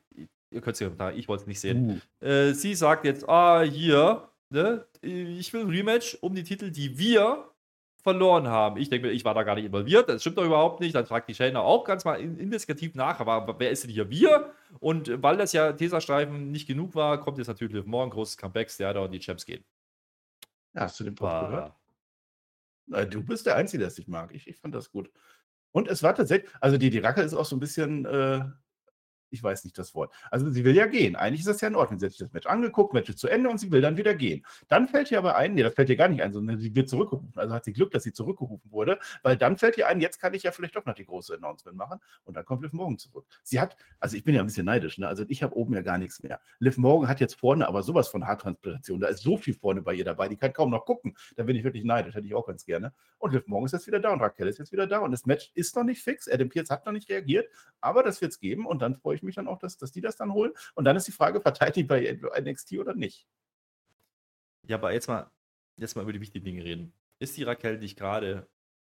ihr könnt es ja sagen, ich wollte es nicht sehen. Uh. Äh, sie sagt jetzt, ah, hier, ne, ich will ein Rematch um die Titel, die wir verloren haben. Ich denke mir, ich war da gar nicht involviert, das stimmt doch überhaupt nicht. Dann fragt die Shayna auch ganz mal investigativ nach, aber wer ist denn hier wir? Und weil das ja Tesastreifen nicht genug war, kommt jetzt natürlich morgen großes Comeback, der da und die Champs gehen. Ja, hast du den Pop gehört? Du bist der Einzige, der es nicht mag. Ich, ich fand das gut. Und es war tatsächlich, also die, die Racke ist auch so ein bisschen äh, ich weiß nicht das Wort. Also sie will ja gehen. Eigentlich ist das ja in Ordnung. Sie hat sich das Match angeguckt, Match ist zu Ende und sie will dann wieder gehen. Dann fällt ihr aber ein, nee, das fällt ihr gar nicht ein, sondern sie wird zurückgerufen. Also hat sie Glück, dass sie zurückgerufen wurde, weil dann fällt ihr ein, jetzt kann ich ja vielleicht doch noch die große Announcement machen und dann kommt Liv Morgan zurück. Sie hat, also ich bin ja ein bisschen neidisch, ne? also ich habe oben ja gar nichts mehr. Liv Morgan hat jetzt vorne aber sowas von Haartransplantation. Da ist so viel vorne bei ihr dabei, die kann kaum noch gucken. Da bin ich wirklich neidisch, hätte ich auch ganz gerne. Und Liv Morgan ist jetzt wieder da und Raquel ist jetzt wieder da und das Match ist noch nicht fix. Adam Pierce hat noch nicht reagiert, aber das wird es geben und dann freue ich mich dann auch, dass, dass die das dann holen. Und dann ist die Frage, verteilt die bei NXT oder nicht? Ja, aber jetzt mal, jetzt mal über die wichtigen Dinge reden. Ist die Raquel nicht gerade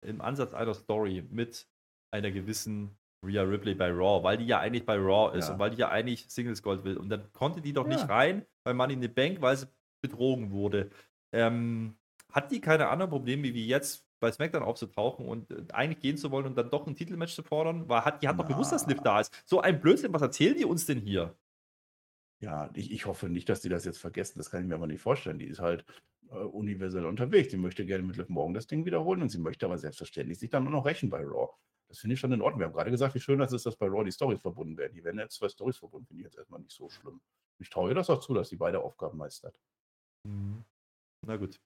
im Ansatz einer Story mit einer gewissen Rhea Ripley bei Raw, weil die ja eigentlich bei Raw ist ja. und weil die ja eigentlich Singles Gold will. Und dann konnte die doch ja. nicht rein bei Money in the Bank, weil sie betrogen wurde. Ähm, hat die keine anderen Probleme wie jetzt bei SmackDown aufzutauchen und äh, eigentlich gehen zu wollen und dann doch ein Titelmatch zu fordern? Weil hat, die hat doch gewusst, dass Liv da ist. So ein Blödsinn, was erzählen die uns denn hier? Ja, ich, ich hoffe nicht, dass die das jetzt vergessen. Das kann ich mir aber nicht vorstellen. Die ist halt äh, universell unterwegs. Sie möchte gerne mit Liv Morgan das Ding wiederholen und sie möchte aber selbstverständlich sich dann nur noch rächen bei Raw. Das finde ich schon in Ordnung. Wir haben gerade gesagt, wie schön das ist, dass bei Raw die Stories verbunden werden. Die werden jetzt zwei Stories verbunden, finde ich jetzt erstmal nicht so schlimm. Ich traue ihr das auch zu, dass sie beide Aufgaben meistert. Mhm. Na gut.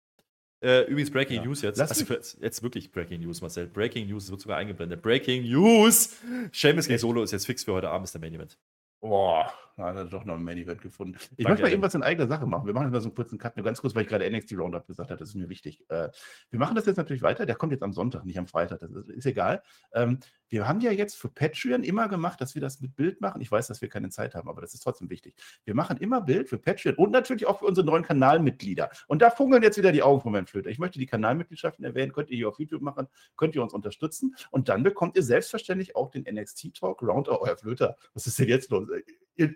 Äh, übrigens Breaking ja. News jetzt. also jetzt. Jetzt wirklich Breaking News, Marcel. Breaking News wird sogar eingeblendet. Breaking News! Seamus gegen Solo ist jetzt fix für heute Abend, ist der Main Event. Boah, da hat er doch noch ein Main Event gefunden. Ich möchte mal irgendwas in eigener Sache machen. Wir machen jetzt mal so einen kurzen Cut, nur ganz kurz, weil ich gerade NXT Roundup gesagt habe, das ist mir wichtig. Äh, wir machen das jetzt natürlich weiter. Der kommt jetzt am Sonntag, nicht am Freitag. Das ist, ist egal. Ähm, wir haben ja jetzt für Patreon immer gemacht, dass wir das mit Bild machen. Ich weiß, dass wir keine Zeit haben, aber das ist trotzdem wichtig. Wir machen immer Bild für Patreon und natürlich auch für unsere neuen Kanalmitglieder. Und da funkeln jetzt wieder die Augen von meinem Flöter. Ich möchte die Kanalmitgliedschaften erwähnen. Könnt ihr hier auf YouTube machen, könnt ihr uns unterstützen. Und dann bekommt ihr selbstverständlich auch den NXT Talk Roundup. Oh, euer Flöter, was ist denn jetzt los?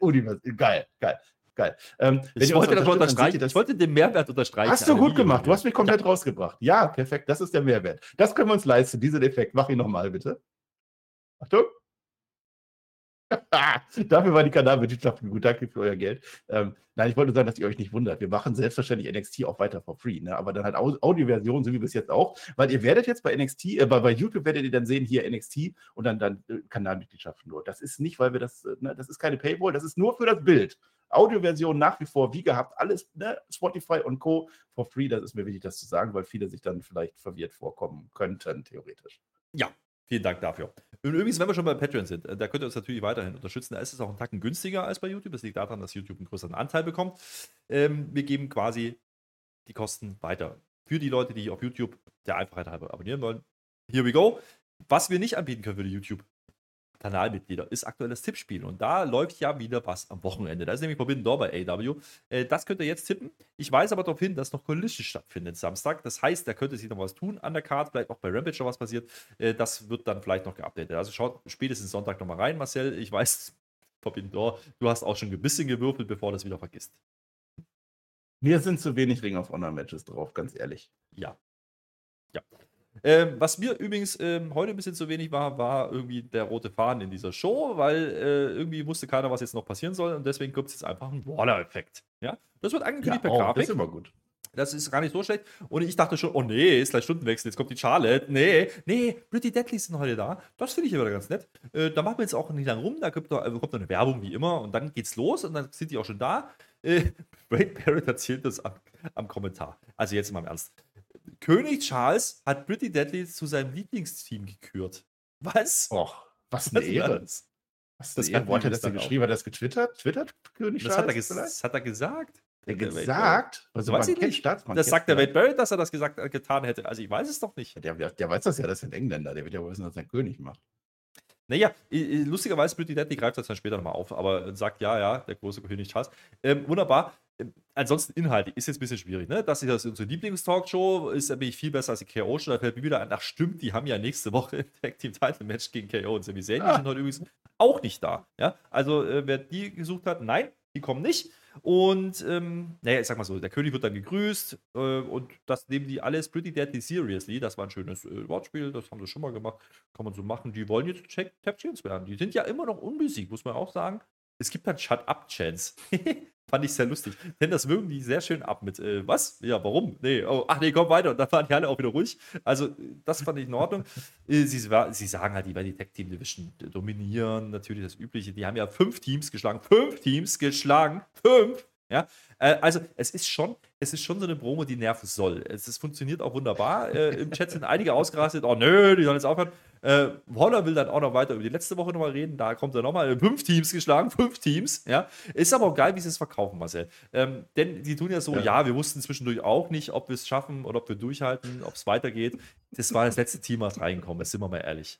Univers geil, geil. Geil. Ähm, ich wollte das unterstreichen. Das ich wollte den Mehrwert unterstreichen. Hast du gut gemacht. Du hast mich komplett ja. rausgebracht. Ja, perfekt. Das ist der Mehrwert. Das können wir uns leisten, diesen Effekt. Mach ihn nochmal, bitte. Achtung. [laughs] Dafür war die Kanalwirtschaft gut. Danke für euer Geld. Ähm, nein, ich wollte sagen, dass ihr euch nicht wundert. Wir machen selbstverständlich NXT auch weiter for free, ne? aber dann halt Audioversion, so wie bis jetzt auch. Weil ihr werdet jetzt bei NXT, äh, bei, bei YouTube werdet ihr dann sehen, hier NXT und dann, dann äh, Kanalmitgliedschaften nur. Das ist nicht, weil wir das, äh, ne, das ist keine Paywall, das ist nur für das Bild. Audioversion nach wie vor, wie gehabt, alles, ne, Spotify und Co. for free. Das ist mir wichtig, das zu sagen, weil viele sich dann vielleicht verwirrt vorkommen könnten, theoretisch. Ja, Vielen Dank dafür. Und übrigens, wenn wir schon bei Patreon sind, äh, da könnt ihr uns natürlich weiterhin unterstützen. Da ist es auch einen Tacken günstiger als bei YouTube. Das liegt daran, dass YouTube einen größeren Anteil bekommt. Ähm, wir geben quasi die Kosten weiter. Für die Leute, die auf YouTube der Einfachheit halber abonnieren wollen. Here we go. Was wir nicht anbieten können für die YouTube Kanalmitglieder, ist aktuelles Tippspiel. Und da läuft ja wieder was am Wochenende. Da ist nämlich Forbidden Door bei AW. Äh, das könnt ihr jetzt tippen. Ich weise aber darauf hin, dass noch Collision stattfindet Samstag. Das heißt, da könnte sich noch was tun an der Karte. Vielleicht auch bei Rampage noch was passiert. Äh, das wird dann vielleicht noch geupdatet. Also schaut spätestens Sonntag nochmal rein, Marcel. Ich weiß, [laughs] Forbidden Door, du hast auch schon ein bisschen gewürfelt, bevor du das wieder vergisst. Mir sind zu wenig Ring of Honor Matches drauf, ganz ehrlich. Ja. Ja. Ähm, was mir übrigens ähm, heute ein bisschen zu wenig war, war irgendwie der rote Faden in dieser Show, weil äh, irgendwie wusste keiner, was jetzt noch passieren soll und deswegen gibt es jetzt einfach einen Waller-Effekt. Ja? Das wird angekündigt ja, per oh, Grafik. Das ist immer gut. Das ist gar nicht so schlecht. Und ich dachte schon, oh nee, ist gleich Stundenwechsel, jetzt kommt die Charlotte. Nee, nee, Pretty Deadly sind heute da. Das finde ich aber ganz nett. Äh, da machen wir jetzt auch nicht lang rum, da kommt noch, äh, kommt noch eine Werbung wie immer und dann geht's los und dann sind die auch schon da. Äh, [laughs] Wade Barrett erzählt das am, am Kommentar. Also jetzt mal im Ernst. König Charles hat Pretty Deadly zu seinem Lieblingsteam gekürt. Was? Och. Was eine Ehre. Das, Was das Ehre. Wo hat er das denn geschrieben? Hat er das getwittert? Twittert König das hat er, das hat er gesagt. Der gesagt? Also weiß ich nicht. Das sagt der Wade Barrett, dass er das gesagt, äh, getan hätte. Also ich weiß es doch nicht. Der, der, der weiß das ja, das ein Engländer. Der wird ja wissen, dass er König macht. Naja, lustigerweise Pretty Deadly greift das dann später nochmal auf, aber sagt, ja, ja, der große König Charles. Ähm, wunderbar. Ansonsten inhaltlich ist jetzt ein bisschen schwierig, ne? Das ist das unsere Lieblingstalkshow, ist nämlich viel besser als die KO-Show. Da fällt mir wieder ein, ach stimmt, die haben ja nächste Woche ein Tag Team Title Match gegen KO und Sami Zayn. Die ah. sind heute übrigens auch nicht da. Ja? Also, äh, wer die gesucht hat, nein, die kommen nicht. Und, ähm, naja, ich sag mal so, der König wird dann gegrüßt äh, und das nehmen die alles pretty deadly seriously. Das war ein schönes äh, Wortspiel, das haben sie schon mal gemacht. Kann man so machen. Die wollen jetzt Tap Champs werden. Die sind ja immer noch unbesiegt, muss man auch sagen. Es gibt dann Shut-Up-Chance. [laughs] Fand ich sehr lustig. Denn das mögen die sehr schön ab mit, äh, was? Ja, warum? Nee, oh, ach nee, komm weiter. Und dann waren die alle auch wieder ruhig. Also, das fand ich in Ordnung. Äh, sie, sie sagen halt, die werden die Tech-Team-Division dominieren. Natürlich das Übliche. Die haben ja fünf Teams geschlagen. Fünf Teams geschlagen. Fünf! Ja, äh, also es ist schon, es ist schon so eine Promo, die nerven soll. Es, es funktioniert auch wunderbar. Äh, Im Chat sind einige ausgerastet. Oh nö, die sollen jetzt aufhören. Äh, Waller will dann auch noch weiter über die letzte Woche nochmal reden. Da kommt er nochmal fünf Teams geschlagen, fünf Teams. Ja, ist aber auch geil, wie sie es verkaufen, Marcel. Ähm, denn die tun ja so, ja. ja, wir wussten zwischendurch auch nicht, ob wir es schaffen oder ob wir durchhalten, ob es weitergeht. Das war das letzte Team, was reingekommen ist, sind wir mal ehrlich.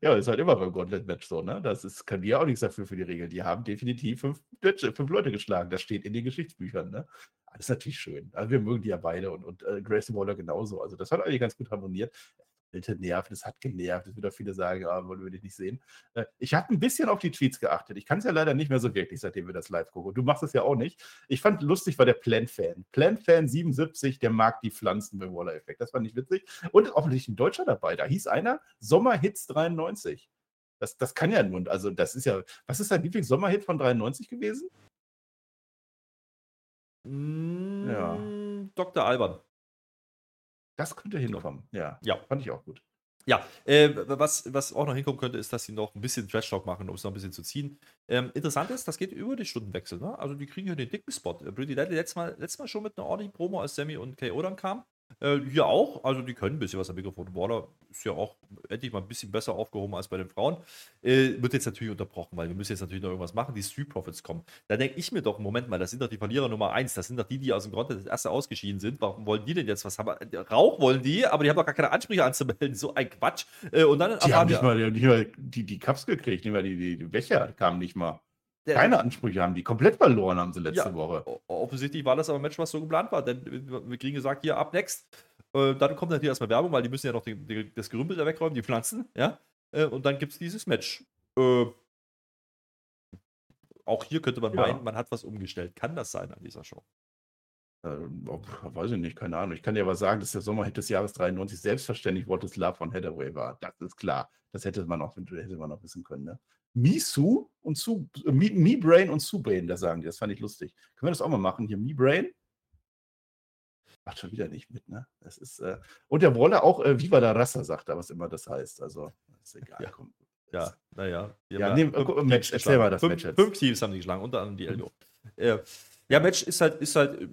Ja, ist halt immer beim Gauntlet-Match so, ne? Das ist, kann die ja auch nichts dafür für die Regeln. Die haben definitiv fünf, fünf Leute geschlagen. Das steht in den Geschichtsbüchern, ne? Das ist natürlich schön. Also wir mögen die ja beide und, und äh, Grayson Waller genauso. Also das hat eigentlich ganz gut harmoniert alte nervt, das hat genervt. Es wird auch viele sagen, ah, wollen wir dich nicht sehen. Äh, ich habe ein bisschen auf die Tweets geachtet. Ich kann es ja leider nicht mehr so wirklich, seitdem wir das live gucken. Du machst es ja auch nicht. Ich fand lustig, war der Plant-Fan. Plant-Fan 77, der mag die Pflanzen beim Waller-Effekt. Das fand ich witzig. Und offensichtlich ein Deutscher dabei. Da hieß einer Sommerhits 93. Das, das kann ja nun, also das ist ja, was ist dein Lieblings-Sommerhit von 93 gewesen? Mm, ja. Dr. Alban. Das könnte hinkommen. Ja, ja. Fand ich auch gut. Ja, äh, was, was auch noch hinkommen könnte, ist, dass sie noch ein bisschen Trash-Talk machen, um es noch ein bisschen zu ziehen. Ähm, interessant ist, das geht über die Stundenwechsel. Ne? Also, die kriegen hier den dicken Spot. Äh, Brady Ledley letztes Mal, letztes Mal schon mit einer ordentlichen Promo, als Sammy und KO dann kam. Äh, hier auch, also die können ein bisschen was am Mikrofon. Waller ist ja auch endlich mal ein bisschen besser aufgehoben als bei den Frauen. Äh, wird jetzt natürlich unterbrochen, weil wir müssen jetzt natürlich noch irgendwas machen. Die Street Profits kommen. Da denke ich mir doch, Moment mal, das sind doch die Verlierer Nummer 1. Das sind doch die, die aus dem Grund das erste ausgeschieden sind. Warum wollen die denn jetzt was haben? Rauch wollen die, aber die haben doch gar keine Ansprüche anzumelden. So ein Quatsch. Äh, und dann die haben nicht mal, die, haben nicht mal die, die Cups gekriegt, nicht mal die, die, die Becher kamen nicht mal. Keine Ansprüche haben die. Komplett verloren haben sie letzte ja, Woche. Offensichtlich war das aber ein Match, was so geplant war. Denn wir kriegen gesagt, hier ab next. Äh, dann kommt natürlich erstmal Werbung, weil die müssen ja noch die, die, das Gerümpel da wegräumen, die Pflanzen. Ja? Äh, und dann gibt es dieses Match. Äh, auch hier könnte man ja. meinen, man hat was umgestellt. Kann das sein an dieser Show? Äh, weiß ich nicht, keine Ahnung. Ich kann dir aber sagen, dass der Sommerhit des Jahres 93 selbstverständlich What is Love von Hathaway war. Das ist klar. Das hätte man auch, hätte man auch wissen können. Ne? Misu und Su, äh, Me, Brain und Su Brain, da sagen die. Das fand ich lustig. Können wir das auch mal machen? Hier Me Brain. Macht schon wieder nicht mit, ne? Das ist, äh, und der Wolle auch äh, Viva la Rassa sagt da, was immer das heißt. Also, ist egal. Ja. Komm, ja, naja. Ja, nehm, äh, Match, erzähl mal das fünf, Match jetzt. Fünf Teams haben die geschlagen, unter anderem die LDO. Äh, ja, Match ist halt, ist halt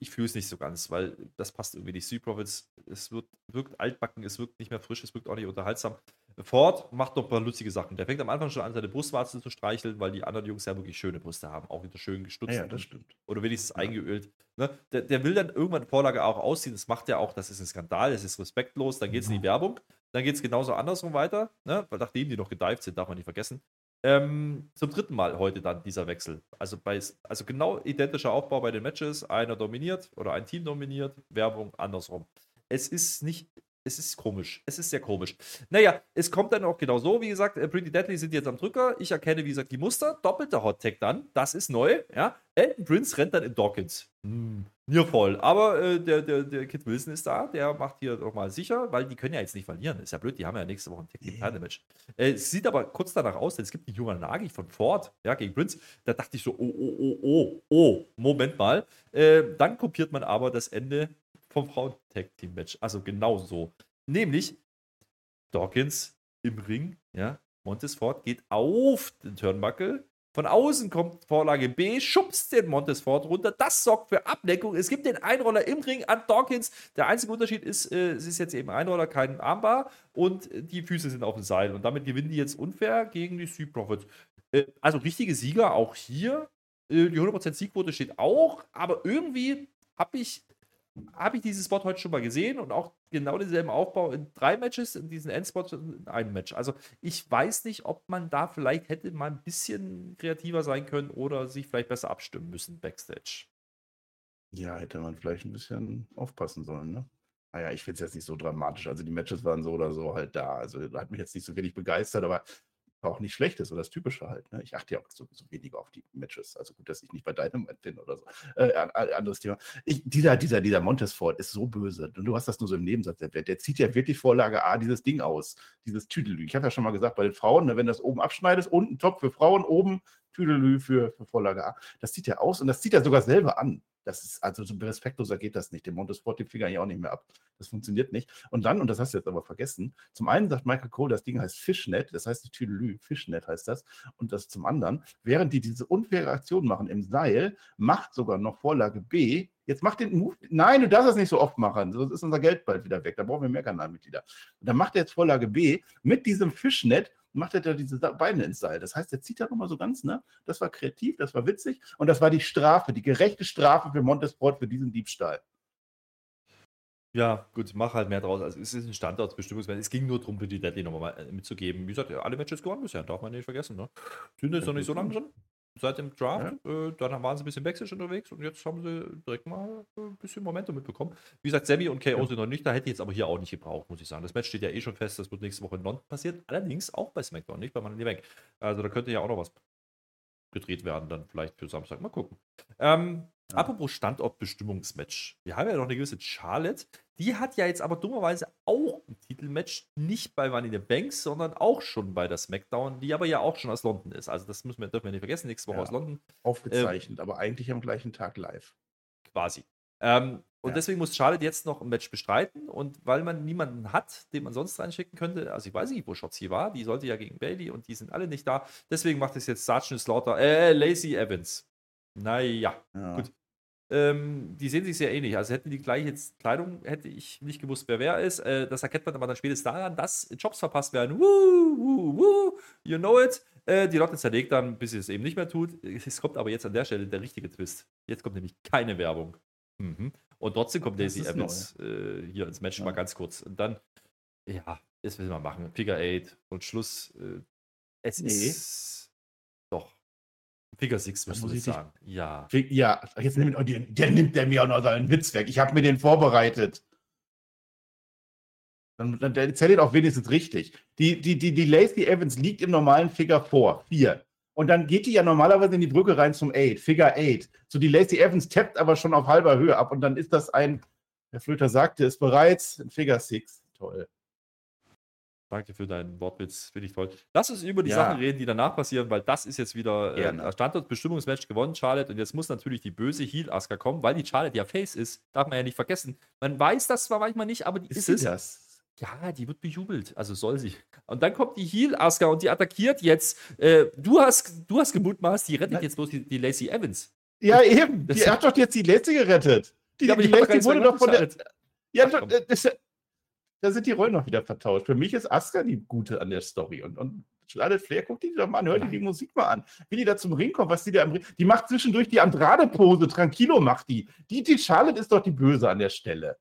ich fühle es nicht so ganz, weil das passt irgendwie nicht. Sea Profits, es wird, wirkt altbacken, es wirkt nicht mehr frisch, es wirkt auch nicht unterhaltsam. Ford macht noch ein paar lustige Sachen. Der fängt am Anfang schon an, seine Brustwarze zu streicheln, weil die anderen Jungs ja wirklich schöne Brüste haben, auch wieder schön gestutzt. Ja, das stimmt. Oder wenigstens ja. eingeölt. Ne? Der, der, will dann irgendwann Vorlage auch ausziehen. Das macht er auch, das ist ein Skandal, das ist respektlos. Dann geht es in die Werbung. Dann geht es genauso andersrum weiter, ne? weil nachdem die noch gedived sind, darf man nicht vergessen. Ähm, zum dritten Mal heute dann dieser Wechsel. Also, bei, also genau identischer Aufbau bei den Matches. Einer dominiert oder ein Team dominiert, Werbung andersrum. Es ist nicht es ist komisch. Es ist sehr komisch. Naja, es kommt dann auch genau so, wie gesagt, äh, Pretty Deadly sind jetzt am Drücker. Ich erkenne, wie gesagt, die Muster. Doppelter Hot Tag dann. Das ist neu. Ja. Elton Prince rennt dann in Dawkins. Hm, mir voll. Aber äh, der, der, der Kid Wilson ist da. Der macht hier nochmal sicher, weil die können ja jetzt nicht verlieren. Ist ja blöd. Die haben ja nächste Woche ein Tag Team Title Match. Äh, es sieht aber kurz danach aus, denn es gibt einen jungen Nagi von Ford ja, gegen Prince. Da dachte ich so, oh, oh, oh, oh, oh, Moment mal. Äh, dann kopiert man aber das Ende vom Frauen-Tag-Team-Match. Also genau so. Nämlich Dawkins im Ring, ja, Montesfort geht auf den Turnbuckle, Von außen kommt Vorlage B, schubst den Montesfort runter. Das sorgt für Ablenkung. Es gibt den Einroller im Ring an Dawkins. Der einzige Unterschied ist, äh, es ist jetzt eben Einroller, kein Armbar und die Füße sind auf dem Seil. Und damit gewinnen die jetzt unfair gegen die Street Profits. Äh, also richtige Sieger auch hier. Äh, die 100% Siegquote steht auch, aber irgendwie habe ich habe ich dieses Spot heute schon mal gesehen und auch genau denselben Aufbau in drei Matches, in diesen Endspot in einem Match. Also ich weiß nicht, ob man da vielleicht hätte mal ein bisschen kreativer sein können oder sich vielleicht besser abstimmen müssen backstage. Ja, hätte man vielleicht ein bisschen aufpassen sollen, ne? Naja, ah ich finde es jetzt nicht so dramatisch. Also die Matches waren so oder so halt da. Also hat mich jetzt nicht so wenig begeistert, aber auch nicht schlecht ist oder das Typische halt. Ne? Ich achte ja auch so, weniger auf die Matches. Also gut, dass ich nicht bei Dynamite bin oder so. Äh, anderes Thema. Ich, dieser, dieser, dieser Montesfort ist so böse. Und du hast das nur so im Nebensatz erwähnt. Der zieht ja wirklich Vorlage A dieses Ding aus. Dieses Tüdelü. Ich habe ja schon mal gesagt, bei den Frauen, ne, wenn das oben abschneidest, unten Top für Frauen, oben Tüdelü für, für Vorlage A. Das zieht er aus und das zieht er sogar selber an. Das ist, also so respektloser geht das nicht. Dem Montesport die Finger ja auch nicht mehr ab. Das funktioniert nicht. Und dann, und das hast du jetzt aber vergessen, zum einen sagt Michael Cole, das Ding heißt Fishnet, das heißt die Tüdelü, Fishnet heißt das. Und das zum anderen, während die diese unfaire Aktion machen im Seil, macht sogar noch Vorlage B, jetzt macht den Move, nein, du darfst das nicht so oft machen, sonst ist unser Geld bald wieder weg, da brauchen wir mehr Kanalmitglieder. Und dann macht er jetzt Vorlage B mit diesem Fishnet macht er da diese Beine ins Seil. Das heißt, er zieht da nochmal so ganz, ne? Das war kreativ, das war witzig und das war die Strafe, die gerechte Strafe für Montesport für diesen Diebstahl. Ja, gut, mach halt mehr draus. Also es ist ein Standortbestimmungsmatch. Es ging nur darum, für die Deadly nochmal äh, mitzugeben. Wie gesagt, alle Matches gewonnen bisher, darf man nicht vergessen. Ne? Sind jetzt noch nicht so lange drin seit dem Draft. Ja. Äh, dann waren sie ein bisschen Backstage unterwegs und jetzt haben sie direkt mal ein bisschen Momentum mitbekommen. Wie gesagt, Sammy und KO ja. sind noch nicht, da hätte ich jetzt aber hier auch nicht gebraucht, muss ich sagen. Das Match steht ja eh schon fest, das wird nächste Woche in London passieren. Allerdings auch bei SmackDown, nicht bei Money Bank. Also da könnte ja auch noch was gedreht werden, dann vielleicht für Samstag. Mal gucken. Ähm, ja. Apropos Standortbestimmungsmatch. Wir haben ja noch eine gewisse Charlotte. Die hat ja jetzt aber dummerweise auch ein Titelmatch, nicht bei Money in the Banks, sondern auch schon bei der SmackDown, die aber ja auch schon aus London ist. Also das müssen wir, dürfen wir nicht vergessen, nächste Woche ja. aus London. Aufgezeichnet, ähm, aber eigentlich am gleichen Tag live. Quasi. Ähm, und ja. deswegen muss Charlotte jetzt noch ein Match bestreiten. Und weil man niemanden hat, den man sonst reinschicken könnte, also ich weiß nicht, wo Shotzi war, die sollte ja gegen Bailey und die sind alle nicht da. Deswegen macht es jetzt Sergeant Slaughter, äh, Lacey Evans. Naja, ja. gut. Ähm, die sehen sich sehr ähnlich. Also hätten die gleiche Kleidung, hätte ich nicht gewusst, wer wer ist. Äh, das erkennt man aber dann spätestens daran, dass Jobs verpasst werden. Woo, woo, woo, you know it. Äh, die Lotte zerlegt dann, bis sie es eben nicht mehr tut. [laughs] Es kommt aber jetzt an der Stelle der richtige Twist. Jetzt kommt nämlich keine Werbung. Mhm. Und trotzdem kommt Daisy Evans äh, hier ins Match ja. mal ganz kurz. Und dann, ja, das will man machen. Figure 8 und Schluss. Äh, es nee. ist Figure Six, muss ich sagen. Ja. Ja, jetzt nimmt, der, nimmt der mir auch noch seinen Witz weg. Ich habe mir den vorbereitet. Dann, dann der zählt auch wenigstens richtig. Die, die, die, die Lacey Evans liegt im normalen Figure vor. Vier. Und dann geht die ja normalerweise in die Brücke rein zum Eight, Figure Eight. So die Lacey Evans tappt aber schon auf halber Höhe ab und dann ist das ein, Herr Flöter sagte es bereits, ein Figure Six. Toll. Danke für deinen Wortwitz, finde ich toll. Lass uns über die ja. Sachen reden, die danach passieren, weil das ist jetzt wieder äh, ein Standortbestimmungsmatch gewonnen, Charlotte. Und jetzt muss natürlich die böse Heal Aska kommen, weil die Charlotte ja Face ist. Darf man ja nicht vergessen. Man weiß das zwar manchmal nicht, aber die ist, ist es. Das? Ja, die wird bejubelt, also soll sie. Und dann kommt die Heal Aska und die attackiert jetzt. Äh, du hast, du hast gemutmaßt, die rettet Nein. jetzt bloß die, die Lacey Evans. Ja, eben. Das die hat doch jetzt die Lacey gerettet. Die, ja, die, die Lacey wurde doch von der. Ja, Ach, das, da sind die Rollen noch wieder vertauscht. Für mich ist Asuka die Gute an der Story. Und, und Charlotte Flair, guck die doch mal an, hör dir die Musik mal an. Wie die da zum Ring kommt, was die da am Ring. Die macht zwischendurch die Andrade-Pose, Tranquilo macht die. Die, die Charlotte ist doch die Böse an der Stelle.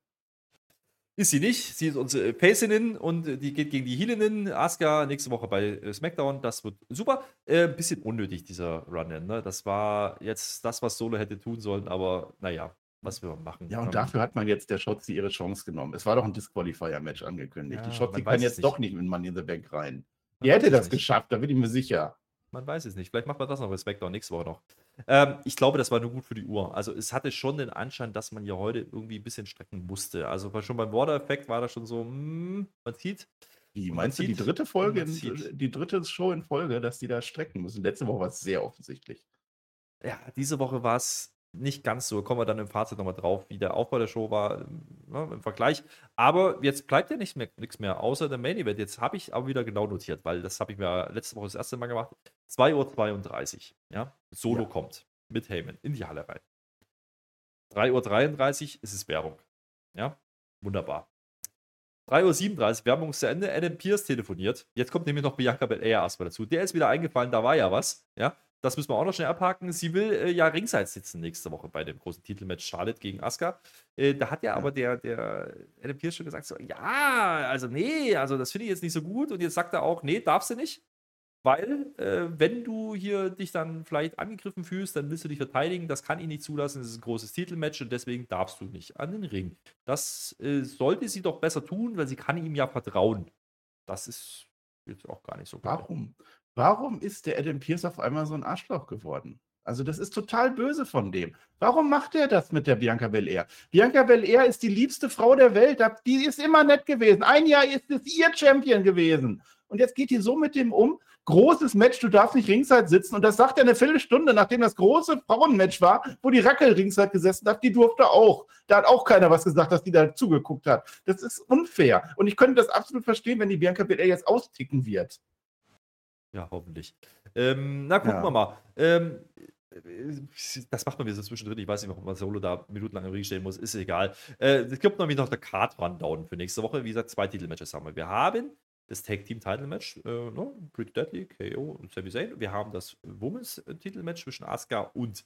Ist sie nicht. Sie ist unsere Pacerin und die geht gegen die Healinnen. Asuka nächste Woche bei äh, SmackDown. Das wird super. Äh, bisschen unnötig, dieser Run-In. Ne? Das war jetzt das, was Solo hätte tun sollen, aber naja, was wir machen. Ja, und dafür hat man jetzt der Schotzi ihre Chance genommen. Es war doch ein Disqualifier-Match angekündigt. Ja, die Schotzi kann jetzt nicht. doch nicht mit Money in the Bank rein. Man die hätte das nicht. geschafft, da bin ich mir sicher. Man weiß es nicht. Vielleicht macht man das noch bei SmackDown nächste Woche noch. Ähm, ich glaube, das war nur gut für die Uhr. Also es hatte schon den Anschein, dass man ja heute irgendwie ein bisschen strecken musste. Also schon beim Water-Effekt war das schon so, mm, man sieht. Wie meinst du die dritte Folge, in, die dritte Show in Folge, dass die da strecken müssen? Letzte Woche war es sehr offensichtlich. Ja, diese Woche war es nicht ganz so. Kommen wir dann im Fazit nochmal drauf, wie der Aufbau der Show war ne, im Vergleich. Aber jetzt bleibt ja nichts mehr, nichts mehr außer der Main Event. Jetzt habe ich aber wieder genau notiert, weil das habe ich mir letzte Woche das erste Mal gemacht. 2.32 Uhr. Ja? Solo ja. kommt mit Heyman in die Halle rein. 3.33 Uhr ist es Werbung. Ja, wunderbar. 3.37 Uhr, Werbung ist zu Ende. Adam Pierce telefoniert. Jetzt kommt nämlich noch Bianca Belair erstmal dazu. Der ist wieder eingefallen, da war ja was. Ja, das müssen wir auch noch schnell abhaken. Sie will äh, ja ringside sitzen nächste Woche bei dem großen Titelmatch Charlotte gegen Asuka. Äh, da hat ja, ja, aber der, der Adam Pierce schon gesagt: so, Ja, also nee, also das finde ich jetzt nicht so gut. Und jetzt sagt er auch: Nee, darfst du nicht. Weil, äh, wenn du hier dich dann vielleicht angegriffen fühlst, dann willst du dich verteidigen. Das kann ihn nicht zulassen. Das ist ein großes Titelmatch und deswegen darfst du nicht an den Ring. Das äh, sollte sie doch besser tun, weil sie kann ihm ja vertrauen. Das ist jetzt auch gar nicht so gut. Warum? Warum ist der Adam Pierce auf einmal so ein Arschloch geworden? Also, das ist total böse von dem. Warum macht er das mit der Bianca Belair? Bianca Belair ist die liebste Frau der Welt. Die ist immer nett gewesen. Ein Jahr ist es ihr Champion gewesen. Und jetzt geht die so mit dem um. Großes Match, du darfst nicht ringside sitzen. Und das sagt er eine Viertelstunde, nachdem das große Frauenmatch war, wo die Rackel ringside gesessen hat. Die durfte auch. Da hat auch keiner was gesagt, dass die da zugeguckt hat. Das ist unfair. Und ich könnte das absolut verstehen, wenn die Bianca Belair jetzt austicken wird. Ja, hoffentlich. Ähm, na, gucken ja. wir mal. Ähm, das macht man wieder so zwischendrin. Ich weiß nicht, warum man Solo da minutenlang im Ring stehen muss. Ist egal. Äh, es gibt nämlich noch der Card-Rundown für nächste Woche. Wie gesagt, zwei Titelmatches haben wir. Wir haben das Tag Team Title Match, äh, no, ne, Pretty Deadly, KO und Sami Zayn. Wir haben das Women's Titel Match zwischen Asuka und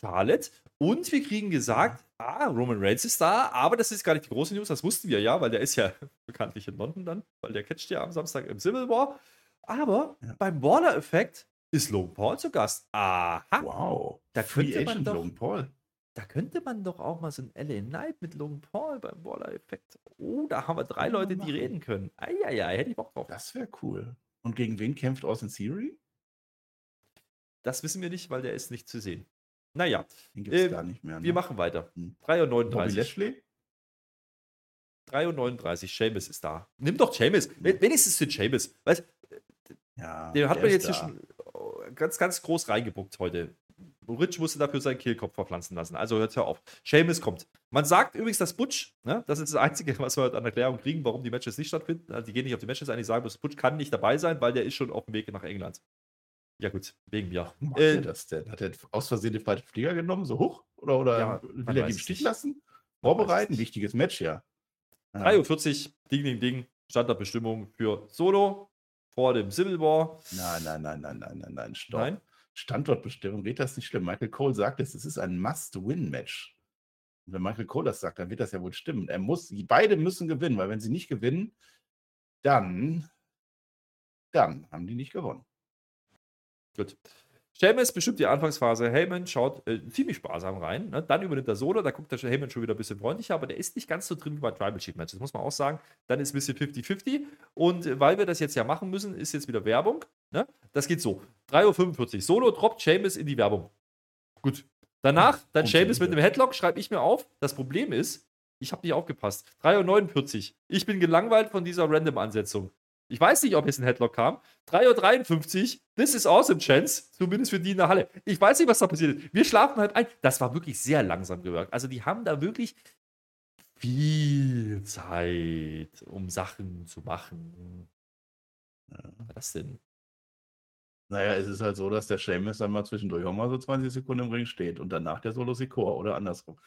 Charlotte. Und wir kriegen gesagt, ah, Roman Reigns ist da, aber das ist gar nicht die große News, das wussten wir ja, weil der ist ja [laughs] bekanntlich in London dann, weil der catcht ja am Samstag im Civil War. Aber ja. beim Waller-Effekt ist Logan Paul zu Gast. Aha. Wow. Da könnte man doch, Logan Paul. Da könnte man doch auch mal so ein LA Knight mit Logan Paul beim Waller-Effekt. Oh, da haben wir drei Leute, die reden können. Eieiei, hätte ich Bock drauf. Das wäre cool. Und gegen wen kämpft Austin Theory? Das wissen wir nicht, weil der ist nicht zu sehen. Naja. Den gibt es äh, gar nicht mehr. Ne? Wir machen weiter. Hm. 3.39 Lashley? 3.39 Seamus ist da. Nimm doch Seamus. Hm. Wenigstens den Seamus. Weißt ja, den hat man jetzt hier schon ganz, ganz groß reingebuckt heute. Rich musste dafür seinen Kehlkopf verpflanzen lassen. Also hört hör auf. Seamus kommt. Man sagt übrigens, dass Butch, ne, das ist das Einzige, [laughs] was wir an Erklärung kriegen, warum die Matches nicht stattfinden. Also die gehen nicht auf die Matches ein, die sagen, dass Butch kann nicht dabei sein, weil der ist schon auf dem Weg nach England. Ja, gut, wegen mir. Macht äh, das denn? Hat er aus Versehen den falschen Flieger genommen, so hoch? Oder, oder ja, will er die im Stich lassen? Vorbereiten? Wichtiges Match, ja. ja. 3.40 Uhr, Ding, Ding, Ding. Standardbestimmung für Solo vor dem Civil War. Nein, nein, nein, nein, nein, nein, nein, stopp. Nein? Standortbestimmung, geht das nicht schlimm? Michael Cole sagt es, es ist ein Must-Win-Match. wenn Michael Cole das sagt, dann wird das ja wohl stimmen. Er muss, beide müssen gewinnen, weil wenn sie nicht gewinnen, dann, dann haben die nicht gewonnen. Gut. Sheamus bestimmt die Anfangsphase. Heyman schaut äh, ziemlich sparsam rein. Ne? Dann übernimmt er Solo, da guckt der Heyman schon wieder ein bisschen freundlicher, aber der ist nicht ganz so drin wie bei Tribal Chief Matches, muss man auch sagen. Dann ist ein bisschen 50-50. Und weil wir das jetzt ja machen müssen, ist jetzt wieder Werbung. Ne? Das geht so: 3.45 Uhr. Solo droppt Sheamus in die Werbung. Gut. Danach, dann Sheamus mit einem Headlock, schreibe ich mir auf. Das Problem ist, ich habe nicht aufgepasst. 3.49 Uhr. Ich bin gelangweilt von dieser Random-Ansetzung. Ich weiß nicht, ob jetzt ein Headlock kam. 3.53 Uhr. This is awesome, Chance. Zumindest für die in der Halle. Ich weiß nicht, was da passiert ist. Wir schlafen halt ein. Das war wirklich sehr langsam gewirkt. Also, die haben da wirklich viel Zeit, um Sachen zu machen. Was war das denn? Naja, es ist halt so, dass der Seamus dann mal zwischendurch auch mal so 20 Sekunden im Ring steht und danach der Solo Sikor oder andersrum.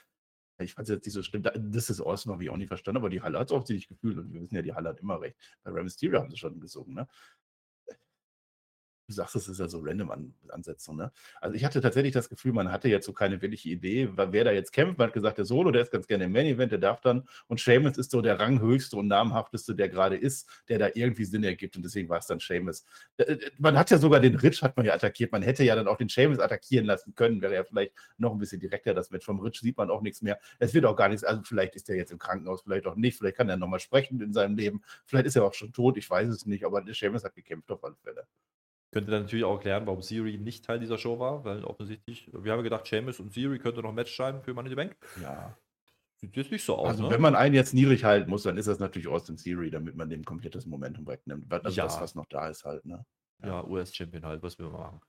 Ich fand es jetzt nicht so schlimm. Das ist awesome, habe ich auch nicht verstanden, aber die Halle hat es ziemlich gefühlt und wir wissen ja, die Halle hat immer recht. Bei Rey Mysterio haben sie schon gesungen, ne? Du sagst, es ist ja so random An Ansetzung. Ne? Also ich hatte tatsächlich das Gefühl, man hatte jetzt so keine wirkliche Idee, wer da jetzt kämpft. Man hat gesagt, der Solo, der ist ganz gerne im Main Event, der darf dann. Und Seamus ist so der ranghöchste und namhafteste, der gerade ist, der da irgendwie Sinn ergibt. Und deswegen war es dann Seamus. Äh, äh, man hat ja sogar den Rich hat man ja attackiert. Man hätte ja dann auch den Seamus attackieren lassen können. Wäre ja vielleicht noch ein bisschen direkter das Match. Vom Rich sieht man auch nichts mehr. Es wird auch gar nichts. Also vielleicht ist er jetzt im Krankenhaus, vielleicht auch nicht. Vielleicht kann er nochmal sprechen in seinem Leben. Vielleicht ist er auch schon tot. Ich weiß es nicht. Aber Seamus hat gekämpft auf alle Fälle. Könnte dann natürlich auch erklären, warum Siri nicht Teil dieser Show war, weil offensichtlich, wir haben gedacht, Seamus und Siri könnte noch ein Match sein für Money the Bank. Ja. Sieht jetzt nicht so aus. Also, ne? wenn man einen jetzt niedrig halten muss, dann ist das natürlich Austin Siri, damit man dem komplettes Momentum wegnimmt. Also ja. das, was noch da ist, halt, ne? Ja, ja US-Champion halt, was wir machen.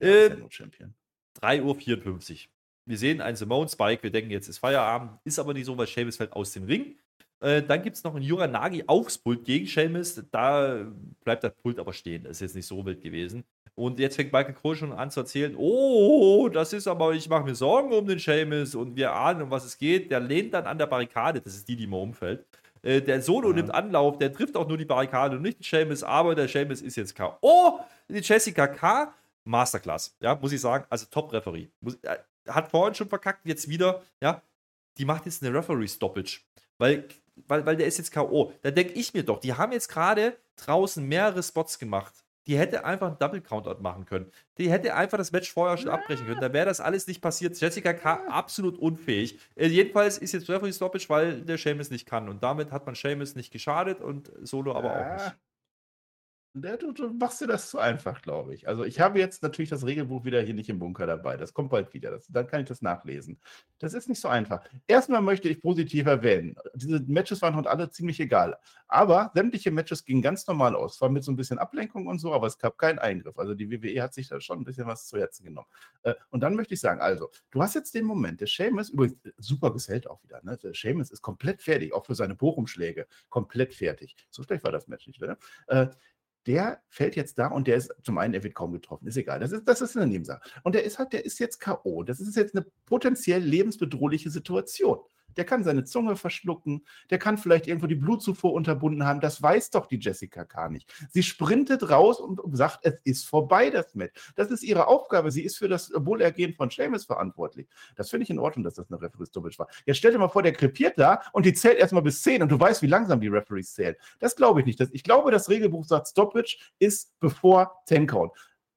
Ja, äh, Champion. 3.54 Uhr. wir sehen einen Simone Spike, wir denken, jetzt ist Feierabend, ist aber nicht so, weil Sheamus fällt aus dem Ring. Äh, dann gibt es noch einen Yuranagi aufs Pult gegen Sheamus. Da bleibt das Pult aber stehen. Das ist jetzt nicht so wild gewesen. Und jetzt fängt Michael Cole schon an zu erzählen: Oh, das ist aber, ich mache mir Sorgen um den Sheamus und wir ahnen, um was es geht. Der lehnt dann an der Barrikade. Das ist die, die immer umfällt. Äh, der Solo ja. nimmt Anlauf, der trifft auch nur die Barrikade und nicht den Sheamus, aber der Sheamus ist jetzt K.O. Die Jessica K. Masterclass, ja, muss ich sagen. Also Top-Referee. Äh, hat vorhin schon verkackt, jetzt wieder, ja. Die macht jetzt eine Referee-Stoppage. Weil weil, weil der ist jetzt K.O. Da denke ich mir doch, die haben jetzt gerade draußen mehrere Spots gemacht. Die hätte einfach einen Double Countout machen können. Die hätte einfach das Match vorher schon abbrechen können. Da wäre das alles nicht passiert. Jessica K. absolut unfähig. Äh, jedenfalls ist jetzt Referee Stoppage, weil der Seamus nicht kann. Und damit hat man Seamus nicht geschadet und Solo aber auch nicht. Du, du, machst dir das zu einfach, glaube ich. Also ich habe jetzt natürlich das Regelbuch wieder hier nicht im Bunker dabei. Das kommt bald wieder. Das, dann kann ich das nachlesen. Das ist nicht so einfach. Erstmal möchte ich positiv erwähnen. Diese Matches waren heute alle ziemlich egal. Aber sämtliche Matches gingen ganz normal aus. Zwar mit so ein bisschen Ablenkung und so, aber es gab keinen Eingriff. Also die WWE hat sich da schon ein bisschen was zu Herzen genommen. Äh, und dann möchte ich sagen, also, du hast jetzt den Moment, der Seamus, übrigens äh, super gesellt auch wieder, ne? Der Seamus ist komplett fertig, auch für seine Bochumschläge. Komplett fertig. So schlecht war das Match nicht, ne? Der fällt jetzt da und der ist zum einen, er wird kaum getroffen, ist egal. Das ist, das ist eine Nebensache. Und der ist halt, der ist jetzt K.O. Das ist jetzt eine potenziell lebensbedrohliche Situation der kann seine Zunge verschlucken, der kann vielleicht irgendwo die Blutzufuhr unterbunden haben. Das weiß doch die Jessica gar nicht. Sie sprintet raus und sagt, es ist vorbei, das Match. Das ist ihre Aufgabe. Sie ist für das Wohlergehen von Seamus verantwortlich. Das finde ich in Ordnung, dass das eine Referee Stoppage war. Jetzt stell dir mal vor, der krepiert da und die zählt erstmal bis 10 und du weißt, wie langsam die Referees zählen. Das glaube ich nicht. Ich glaube, das Regelbuch sagt, Stoppage ist bevor 10 Count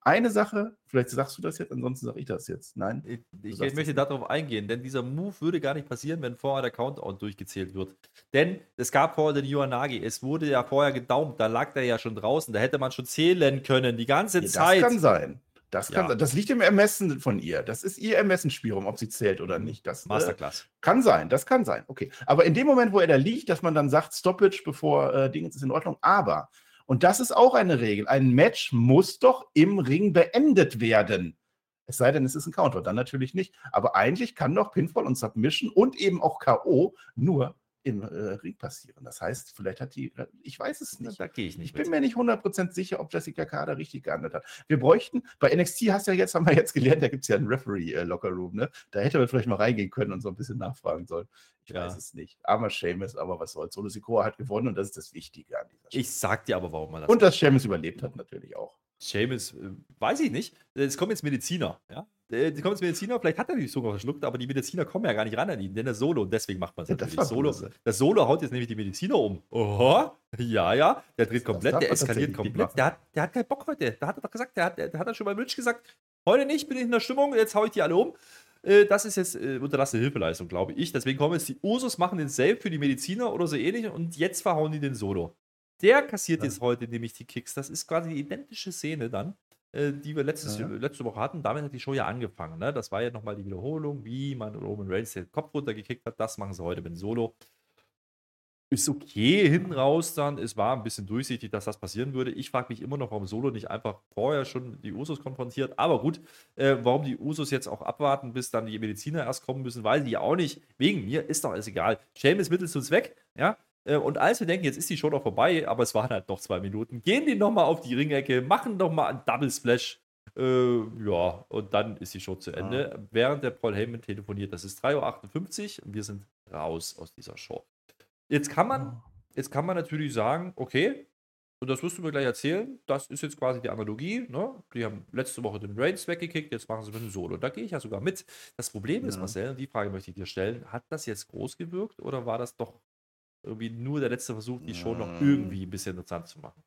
eine Sache, vielleicht sagst du das jetzt, ansonsten sage ich das jetzt. Nein. Ich, ich möchte darauf eingehen, denn dieser Move würde gar nicht passieren, wenn vorher der Countdown durchgezählt wird. Denn es gab vorher den Yuanagi, es wurde ja vorher gedaumt, da lag der ja schon draußen, da hätte man schon zählen können, die ganze ja, Zeit. Das kann sein. Das, kann, ja. das liegt im Ermessen von ihr. Das ist ihr Ermessensspielraum, ob sie zählt oder nicht. Das, äh, Masterclass. Äh, kann sein, das kann sein. Okay. Aber in dem Moment, wo er da liegt, dass man dann sagt, Stoppage, bevor äh, Dinge ist in Ordnung. Aber und das ist auch eine Regel. Ein Match muss doch im Ring beendet werden. Es sei denn, es ist ein Counter, dann natürlich nicht. Aber eigentlich kann doch Pinfall und Submission und eben auch K.O. nur im äh, Ring passieren. Das heißt, vielleicht hat die, ich weiß es nicht. Da gehe ich nicht. Ich bin mit. mir nicht 100% sicher, ob Jessica Kader richtig gehandelt hat. Wir bräuchten, bei NXT hast ja jetzt, haben wir jetzt gelernt, da gibt es ja einen Referee-Locker-Room, äh, ne? Da hätte man vielleicht mal reingehen können und so ein bisschen nachfragen sollen. Ich ja. weiß es nicht. Armer Seamus, aber was soll's. Solo Sikoa hat gewonnen und das ist das Wichtige an dieser Stelle. Ich sag dir aber, warum man das. Und dass Seamus überlebt hat, natürlich auch. Seamus, äh, weiß ich nicht. Es kommen jetzt Mediziner, ja. Äh, es kommen jetzt Mediziner, vielleicht hat er die sogar verschluckt, aber die Mediziner kommen ja gar nicht ran an ihn, denn der Solo, und deswegen macht man es ja, natürlich. Solo, das Solo haut jetzt nämlich die Mediziner um. Oho, ja, ja, der dreht komplett, der eskaliert komplett. Der hat, der hat keinen Bock heute. Da hat er doch gesagt, der hat, der hat er schon beim Rich gesagt, heute nicht, bin ich in der Stimmung, jetzt hau ich die alle um. Äh, das ist jetzt äh, unterlassene Hilfeleistung, glaube ich. Deswegen kommen jetzt die Usos, machen den Save für die Mediziner oder so ähnlich und jetzt verhauen die den Solo. Der kassiert ja. jetzt heute nämlich die Kicks. Das ist quasi die identische Szene dann, äh, die wir letztes, ja. letzte Woche hatten. Damit hat die Show ja angefangen. Ne? Das war ja nochmal die Wiederholung, wie man Roman Reigns den Kopf runtergekickt hat. Das machen sie heute mit Solo. Ist okay hin raus dann. Es war ein bisschen durchsichtig, dass das passieren würde. Ich frage mich immer noch, warum Solo nicht einfach vorher schon die Usos konfrontiert. Aber gut, äh, warum die Usos jetzt auch abwarten, bis dann die Mediziner erst kommen müssen, weiß ich auch nicht. Wegen mir ist doch alles egal. Seamus Mittel zum Zweck, ja. Äh, und als wir denken, jetzt ist die Show doch vorbei, aber es waren halt noch zwei Minuten, gehen die nochmal auf die Ringecke, machen nochmal einen Double Splash. Äh, ja, und dann ist die Show zu Ende. Ja. Während der Paul Heyman telefoniert, das ist 3.58 Uhr und wir sind raus aus dieser Show. Jetzt kann man, jetzt kann man natürlich sagen, okay, und das wirst du mir gleich erzählen, das ist jetzt quasi die Analogie. Ne? Die haben letzte Woche den Reigns weggekickt, jetzt machen sie mit dem Solo. Da gehe ich ja sogar mit. Das Problem ja. ist, Marcel, und die Frage möchte ich dir stellen, hat das jetzt groß gewirkt oder war das doch irgendwie nur der letzte Versuch, die Show noch irgendwie ein bisschen interessant zu machen.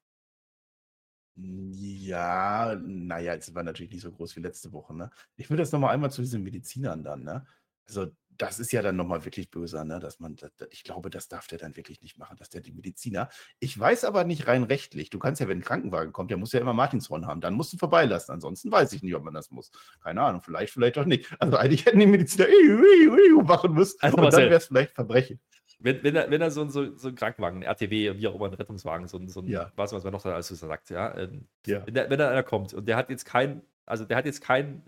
Ja, naja, es war natürlich nicht so groß wie letzte Woche, ne? Ich würde das nochmal einmal zu diesen Medizinern dann, ne? Also, das ist ja dann nochmal wirklich böser, ne? Dass man, das, ich glaube, das darf der dann wirklich nicht machen, dass der die Mediziner. Ich weiß aber nicht rein rechtlich. Du kannst ja, wenn ein Krankenwagen kommt, der muss ja immer Martinshorn haben. Dann musst du vorbeilassen. Ansonsten weiß ich nicht, ob man das muss. Keine Ahnung, vielleicht, vielleicht auch nicht. Also, eigentlich hätten die Mediziner [laughs] machen müssen. Also, und dann wäre es vielleicht Verbrechen. Wenn, wenn, er, wenn er so, so, so einen Krankenwagen, ein RTW, wie auch immer, ein Rettungswagen, so, so ein, ja. was, was man noch da alles so sagt, ja. Ähm, ja. Wenn, der, wenn da einer kommt und der hat jetzt kein Also der hat jetzt kein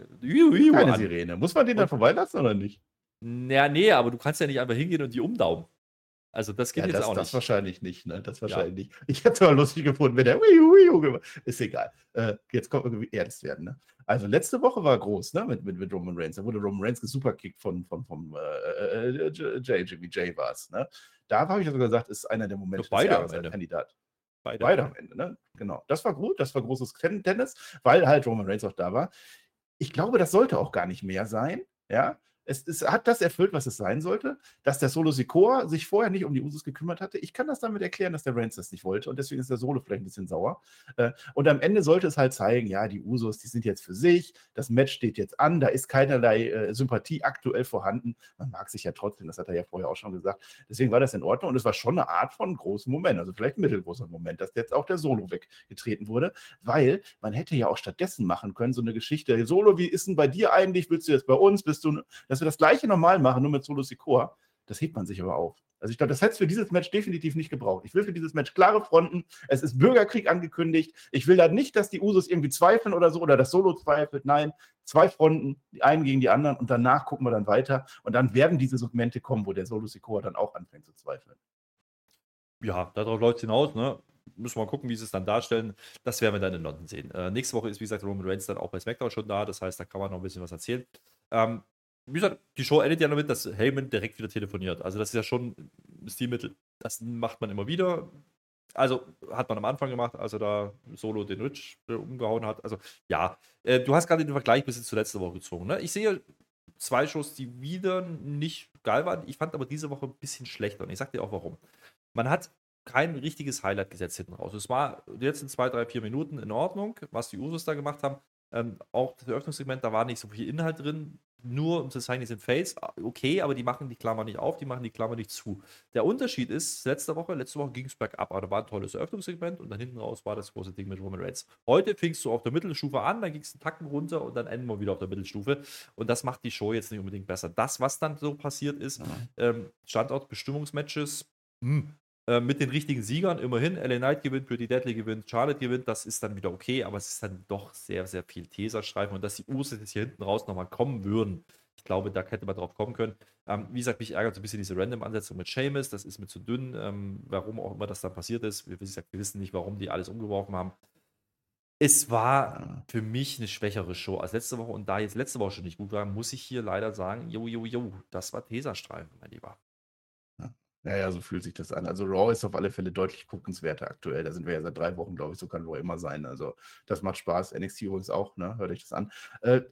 Keine an. Sirene. Muss man den dann vorbeilassen oder nicht? Naja, nee, aber du kannst ja nicht einfach hingehen und die umdaumen. Also das geht ja, jetzt das, auch das nicht. wahrscheinlich nicht, ne? Das wahrscheinlich ja. nicht. Ich hätte es mal lustig gefunden, wenn der ist egal. Äh, jetzt kommt irgendwie ernst werden, ne? Also letzte Woche war groß, ne? Mit, mit, mit Roman Reigns. Da wurde Roman Reigns gesuperkickt von, von, vom äh, äh, J, Jimmy J war es, ne? Da habe ich sogar gesagt, ist einer der Momente beide Jahres als Kandidat. Beide. beide am Ende, ne? Genau. Das war gut, das war großes Tennis, weil halt Roman Reigns auch da war. Ich glaube, das sollte auch gar nicht mehr sein, ja es, es, hat das erfüllt, was es sein sollte, dass der Solo Sikoa sich vorher nicht um die Usos gekümmert hatte. Ich kann das damit erklären, dass der Reigns das nicht wollte und deswegen ist der Solo vielleicht ein bisschen sauer. Äh, und am Ende sollte es halt zeigen, ja, die Usos, die sind jetzt für sich, das Match steht jetzt an, da ist keinerlei äh, Sympathie aktuell vorhanden. Man mag sich ja trotzdem, das hat er ja vorher auch schon gesagt. Deswegen war das in Ordnung und es war schon eine Art von großem Moment, also vielleicht ein mittelgroßer Moment, dass jetzt auch der Solo weggetreten wurde, weil man hätte ja auch stattdessen machen können, so eine Geschichte, Solo, wie ist denn bei dir eigentlich? Willst du jetzt bei uns? Bist du, dass wir das gleiche normal machen, nur mit Solo Sikoa, das hebt man sich aber auf. Also ich glaube, das hätte es für dieses Match definitiv nicht gebraucht. Ich will für dieses Match klare Fronten. Es ist Bürgerkrieg angekündigt. Ich will da nicht, dass die Usos irgendwie zweifeln oder so oder das Solo zweifelt. Nein, zwei Fronten, die einen gegen die anderen und danach gucken wir dann weiter und dann werden diese Segmente kommen, wo der Solo Sikoa dann auch anfängt zu zweifeln. Ja, darauf läuft es hinaus, ne? Müssen wir mal gucken, wie sie es dann darstellen. Das werden wir dann in London sehen. Äh, nächste Woche ist, wie gesagt, Roman Reigns dann auch bei SmackDown schon da. Das heißt, da kann man noch ein bisschen was erzählen. Ähm, wie gesagt, die Show endet ja damit, dass Heyman direkt wieder telefoniert. Also das ist ja schon ein Stilmittel. Das macht man immer wieder. Also hat man am Anfang gemacht, als er da solo den Rich umgehauen hat. Also ja, äh, du hast gerade den Vergleich bis zur letzten Woche gezogen. Ne? Ich sehe zwei Shows, die wieder nicht geil waren. Ich fand aber diese Woche ein bisschen schlechter und ich sag dir auch warum. Man hat kein richtiges Highlight gesetzt hinten raus. Es war jetzt in zwei, drei, vier Minuten in Ordnung, was die Usos da gemacht haben. Ähm, auch das Eröffnungssegment, da war nicht so viel Inhalt drin nur um zu zeigen, die sind Face, okay, aber die machen die Klammer nicht auf, die machen die Klammer nicht zu. Der Unterschied ist, letzte Woche, letzte Woche ging es bergab, aber da war ein tolles Eröffnungssegment und dann hinten raus war das große Ding mit Roman Reigns. Heute fingst du auf der Mittelstufe an, dann ging es einen Tacken runter und dann enden wir wieder auf der Mittelstufe und das macht die Show jetzt nicht unbedingt besser. Das, was dann so passiert ist, mhm. ähm, Standortbestimmungsmatches, hm, äh, mit den richtigen Siegern, immerhin, LA Knight gewinnt, Pretty Deadly gewinnt, Charlotte gewinnt, das ist dann wieder okay, aber es ist dann doch sehr, sehr viel Teserstreifen und dass die Usos jetzt hier hinten raus nochmal kommen würden, ich glaube, da hätte man drauf kommen können. Ähm, wie gesagt, mich ärgert so ein bisschen diese Random-Ansetzung mit Seamus, das ist mir zu dünn, ähm, warum auch immer das dann passiert ist. Wie gesagt, wir wissen nicht, warum die alles umgeworfen haben. Es war für mich eine schwächere Show als letzte Woche und da jetzt letzte Woche schon nicht gut war, muss ich hier leider sagen, jo, jo, jo, das war Teserstreifen, mein Lieber. Ja, ja, so fühlt sich das an. Also Raw ist auf alle Fälle deutlich guckenswerter aktuell. Da sind wir ja seit drei Wochen, glaube ich, so kann Raw immer sein. Also das macht Spaß. NXT übrigens auch, ne? Hört euch das an. Äh,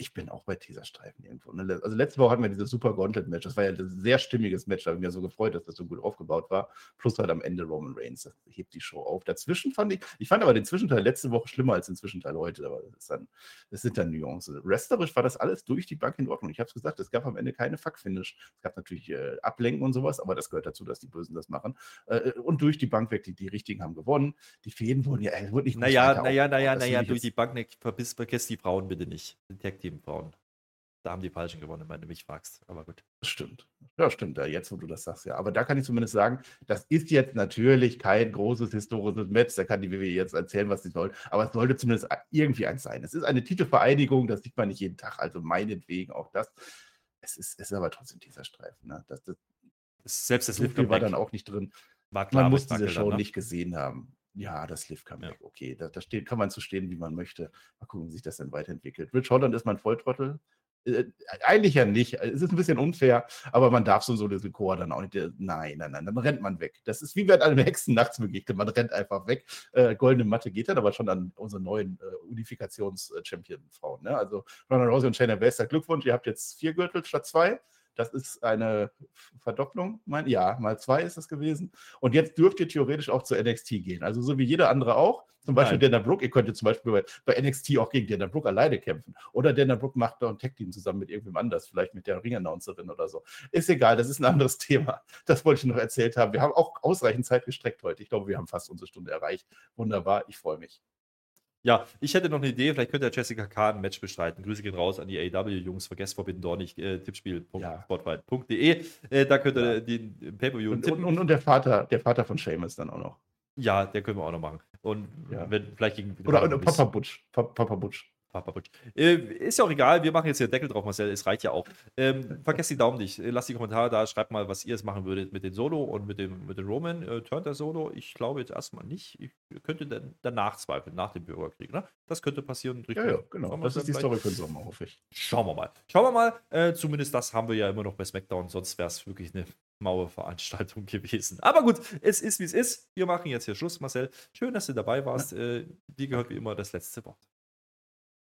ich bin auch bei Teserstreifen irgendwo. Ne? Also letzte Woche hatten wir dieses Super Gauntlet-Match. Das war ja ein sehr stimmiges Match. Da habe ich mir so gefreut, dass das so gut aufgebaut war. Plus halt am Ende Roman Reigns. Das hebt die Show auf. Dazwischen fand ich, ich fand aber den Zwischenteil letzte Woche schlimmer als den Zwischenteil heute. Aber das, dann, das sind dann Nuancen. Resterisch war das alles durch die Bank in Ordnung. Ich habe es gesagt, es gab am Ende keine Fuck-Finish. Es gab natürlich äh, Ablenken und sowas, aber das gehört dazu, dass die Bösen das machen. Äh, und durch die Bank weg, die, die Richtigen haben gewonnen. Die Fäden wurden ja äh, wurden nicht Naja, naja, naja, naja, durch die Bank, ne, vergiss, die Frauen bitte nicht. Die Tag-Team-Frauen. Da haben die Falschen gewonnen, wenn du mich fragst. Aber gut. Das stimmt. Ja, stimmt. Ja, jetzt, wo du das sagst, ja. Aber da kann ich zumindest sagen, das ist jetzt natürlich kein großes historisches Match. Da kann die WWE jetzt erzählen, was sie soll. Aber es sollte zumindest irgendwie eins sein. Es ist eine Titelvereinigung, das sieht man nicht jeden Tag. Also meinetwegen auch das. Es ist, es ist aber trotzdem dieser Streifen. Ne? Das, das, Selbst das Lift war dann auch nicht drin. War klar, man muss diese Show dann, ne? nicht gesehen haben. Ja, das Lift kam ja. Okay, da, da steht, kann man zu stehen, wie man möchte. Mal gucken, wie sich das dann weiterentwickelt. Rich Holland ist mein Volltrottel. Äh, eigentlich ja nicht. Es ist ein bisschen unfair, aber man darf so, so diese Chor dann auch nicht. Äh, nein, nein, nein, dann rennt man weg. Das ist wie wenn einem Hexen nachts begegnet. Man rennt einfach weg. Äh, goldene Matte geht dann aber schon an unsere neuen äh, Unifikations-Champion-Frauen. Ne? Also Ronald Rousey und Shayna Baszler, Glückwunsch, ihr habt jetzt vier Gürtel statt zwei. Das ist eine Verdopplung. Mein, ja, mal zwei ist das gewesen. Und jetzt dürft ihr theoretisch auch zur NXT gehen. Also so wie jeder andere auch. Zum Beispiel Nein. Dana Brooke. Ihr könntet zum Beispiel bei, bei, NXT auch gegen Dana Brooke alleine kämpfen. Oder Dana Brooke macht da ein Tag-Team zusammen mit irgendwem anders. Vielleicht mit der Ring-Announcerin oder so. Ist egal, das ist ein anderes [laughs] Thema. Das wollte ich noch erzählt haben. Wir haben auch ausreichend Zeit gestreckt heute. Ich glaube, wir haben fast unsere Stunde erreicht. Wunderbar. Ich freue mich. Ja, ich hätte noch eine Idee, vielleicht könnte der Jessica K. ein Match bestreiten. Grüße gehen raus an die AW-Jungs, vergesst Forbidden Door nicht, äh, tippspiel.spotfight.de. Äh, da könnt ihr ja. den Pay-Per-View und, und, und, und, der Vater, der Vater von Seamus dann auch noch. Ja, der können wir auch noch machen. Und ja. wenn vielleicht gegen. Oder, oder Papa Butch. Papa Butch. Äh, ist ja auch egal, wir machen jetzt hier Deckel drauf, Marcel, es reicht ja auch. Ähm, vergesst die Daumen nicht, lasst die Kommentare da, schreibt mal, was ihr es machen würdet mit dem Solo und mit dem, mit dem Roman. Äh, turnt der Solo? Ich glaube jetzt erstmal nicht. Ich könnte dann danach zweifeln, nach dem Bürgerkrieg. Ne? Das könnte passieren. Ja, ja, genau. Das ist die Story für den Sommer, hoffe ich. Schauen wir mal. Schauen wir mal. Äh, zumindest das haben wir ja immer noch bei SmackDown, sonst wäre es wirklich eine maue Veranstaltung [laughs] gewesen. Aber gut, es ist wie es ist. Wir machen jetzt hier Schluss, Marcel. Schön, dass du dabei warst. Ja. Äh, dir gehört wie immer das letzte Wort.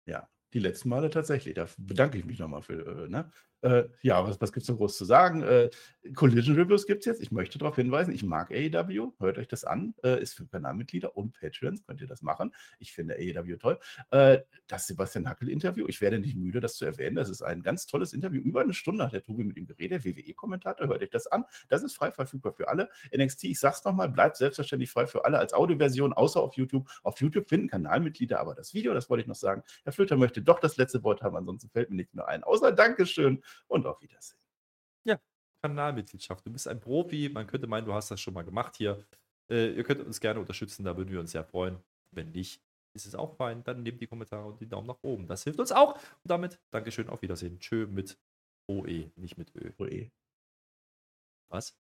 Ja, die letzten Male tatsächlich. Da bedanke ich mich nochmal für. Äh, ne? Äh, ja, was, was gibt es noch groß zu sagen? Äh, Collision Reviews gibt es jetzt. Ich möchte darauf hinweisen, ich mag AEW. Hört euch das an. Äh, ist für Kanalmitglieder und Patreons. Könnt ihr das machen. Ich finde AEW toll. Äh, das Sebastian Hackel-Interview. Ich werde nicht müde, das zu erwähnen. Das ist ein ganz tolles Interview. Über eine Stunde hat der Tobi mit ihm geredet. WWE-Kommentator. Hört euch das an. Das ist frei verfügbar für alle. NXT, ich sag's nochmal, bleibt selbstverständlich frei für alle als Audioversion, außer auf YouTube. Auf YouTube finden Kanalmitglieder aber das Video. Das wollte ich noch sagen. Herr Flöter möchte doch das letzte Wort haben. Ansonsten fällt mir nichts mehr ein. Außer Dankeschön und auf Wiedersehen. Ja, Kanalmitgliedschaft. Du bist ein Profi. Man könnte meinen, du hast das schon mal gemacht hier. Äh, ihr könnt uns gerne unterstützen, da würden wir uns sehr freuen. Wenn nicht, ist es auch fein. Dann nehmt die Kommentare und die Daumen nach oben. Das hilft uns auch. Und damit Dankeschön, auf Wiedersehen. Tschö mit OE, nicht mit Ö. OE. Was?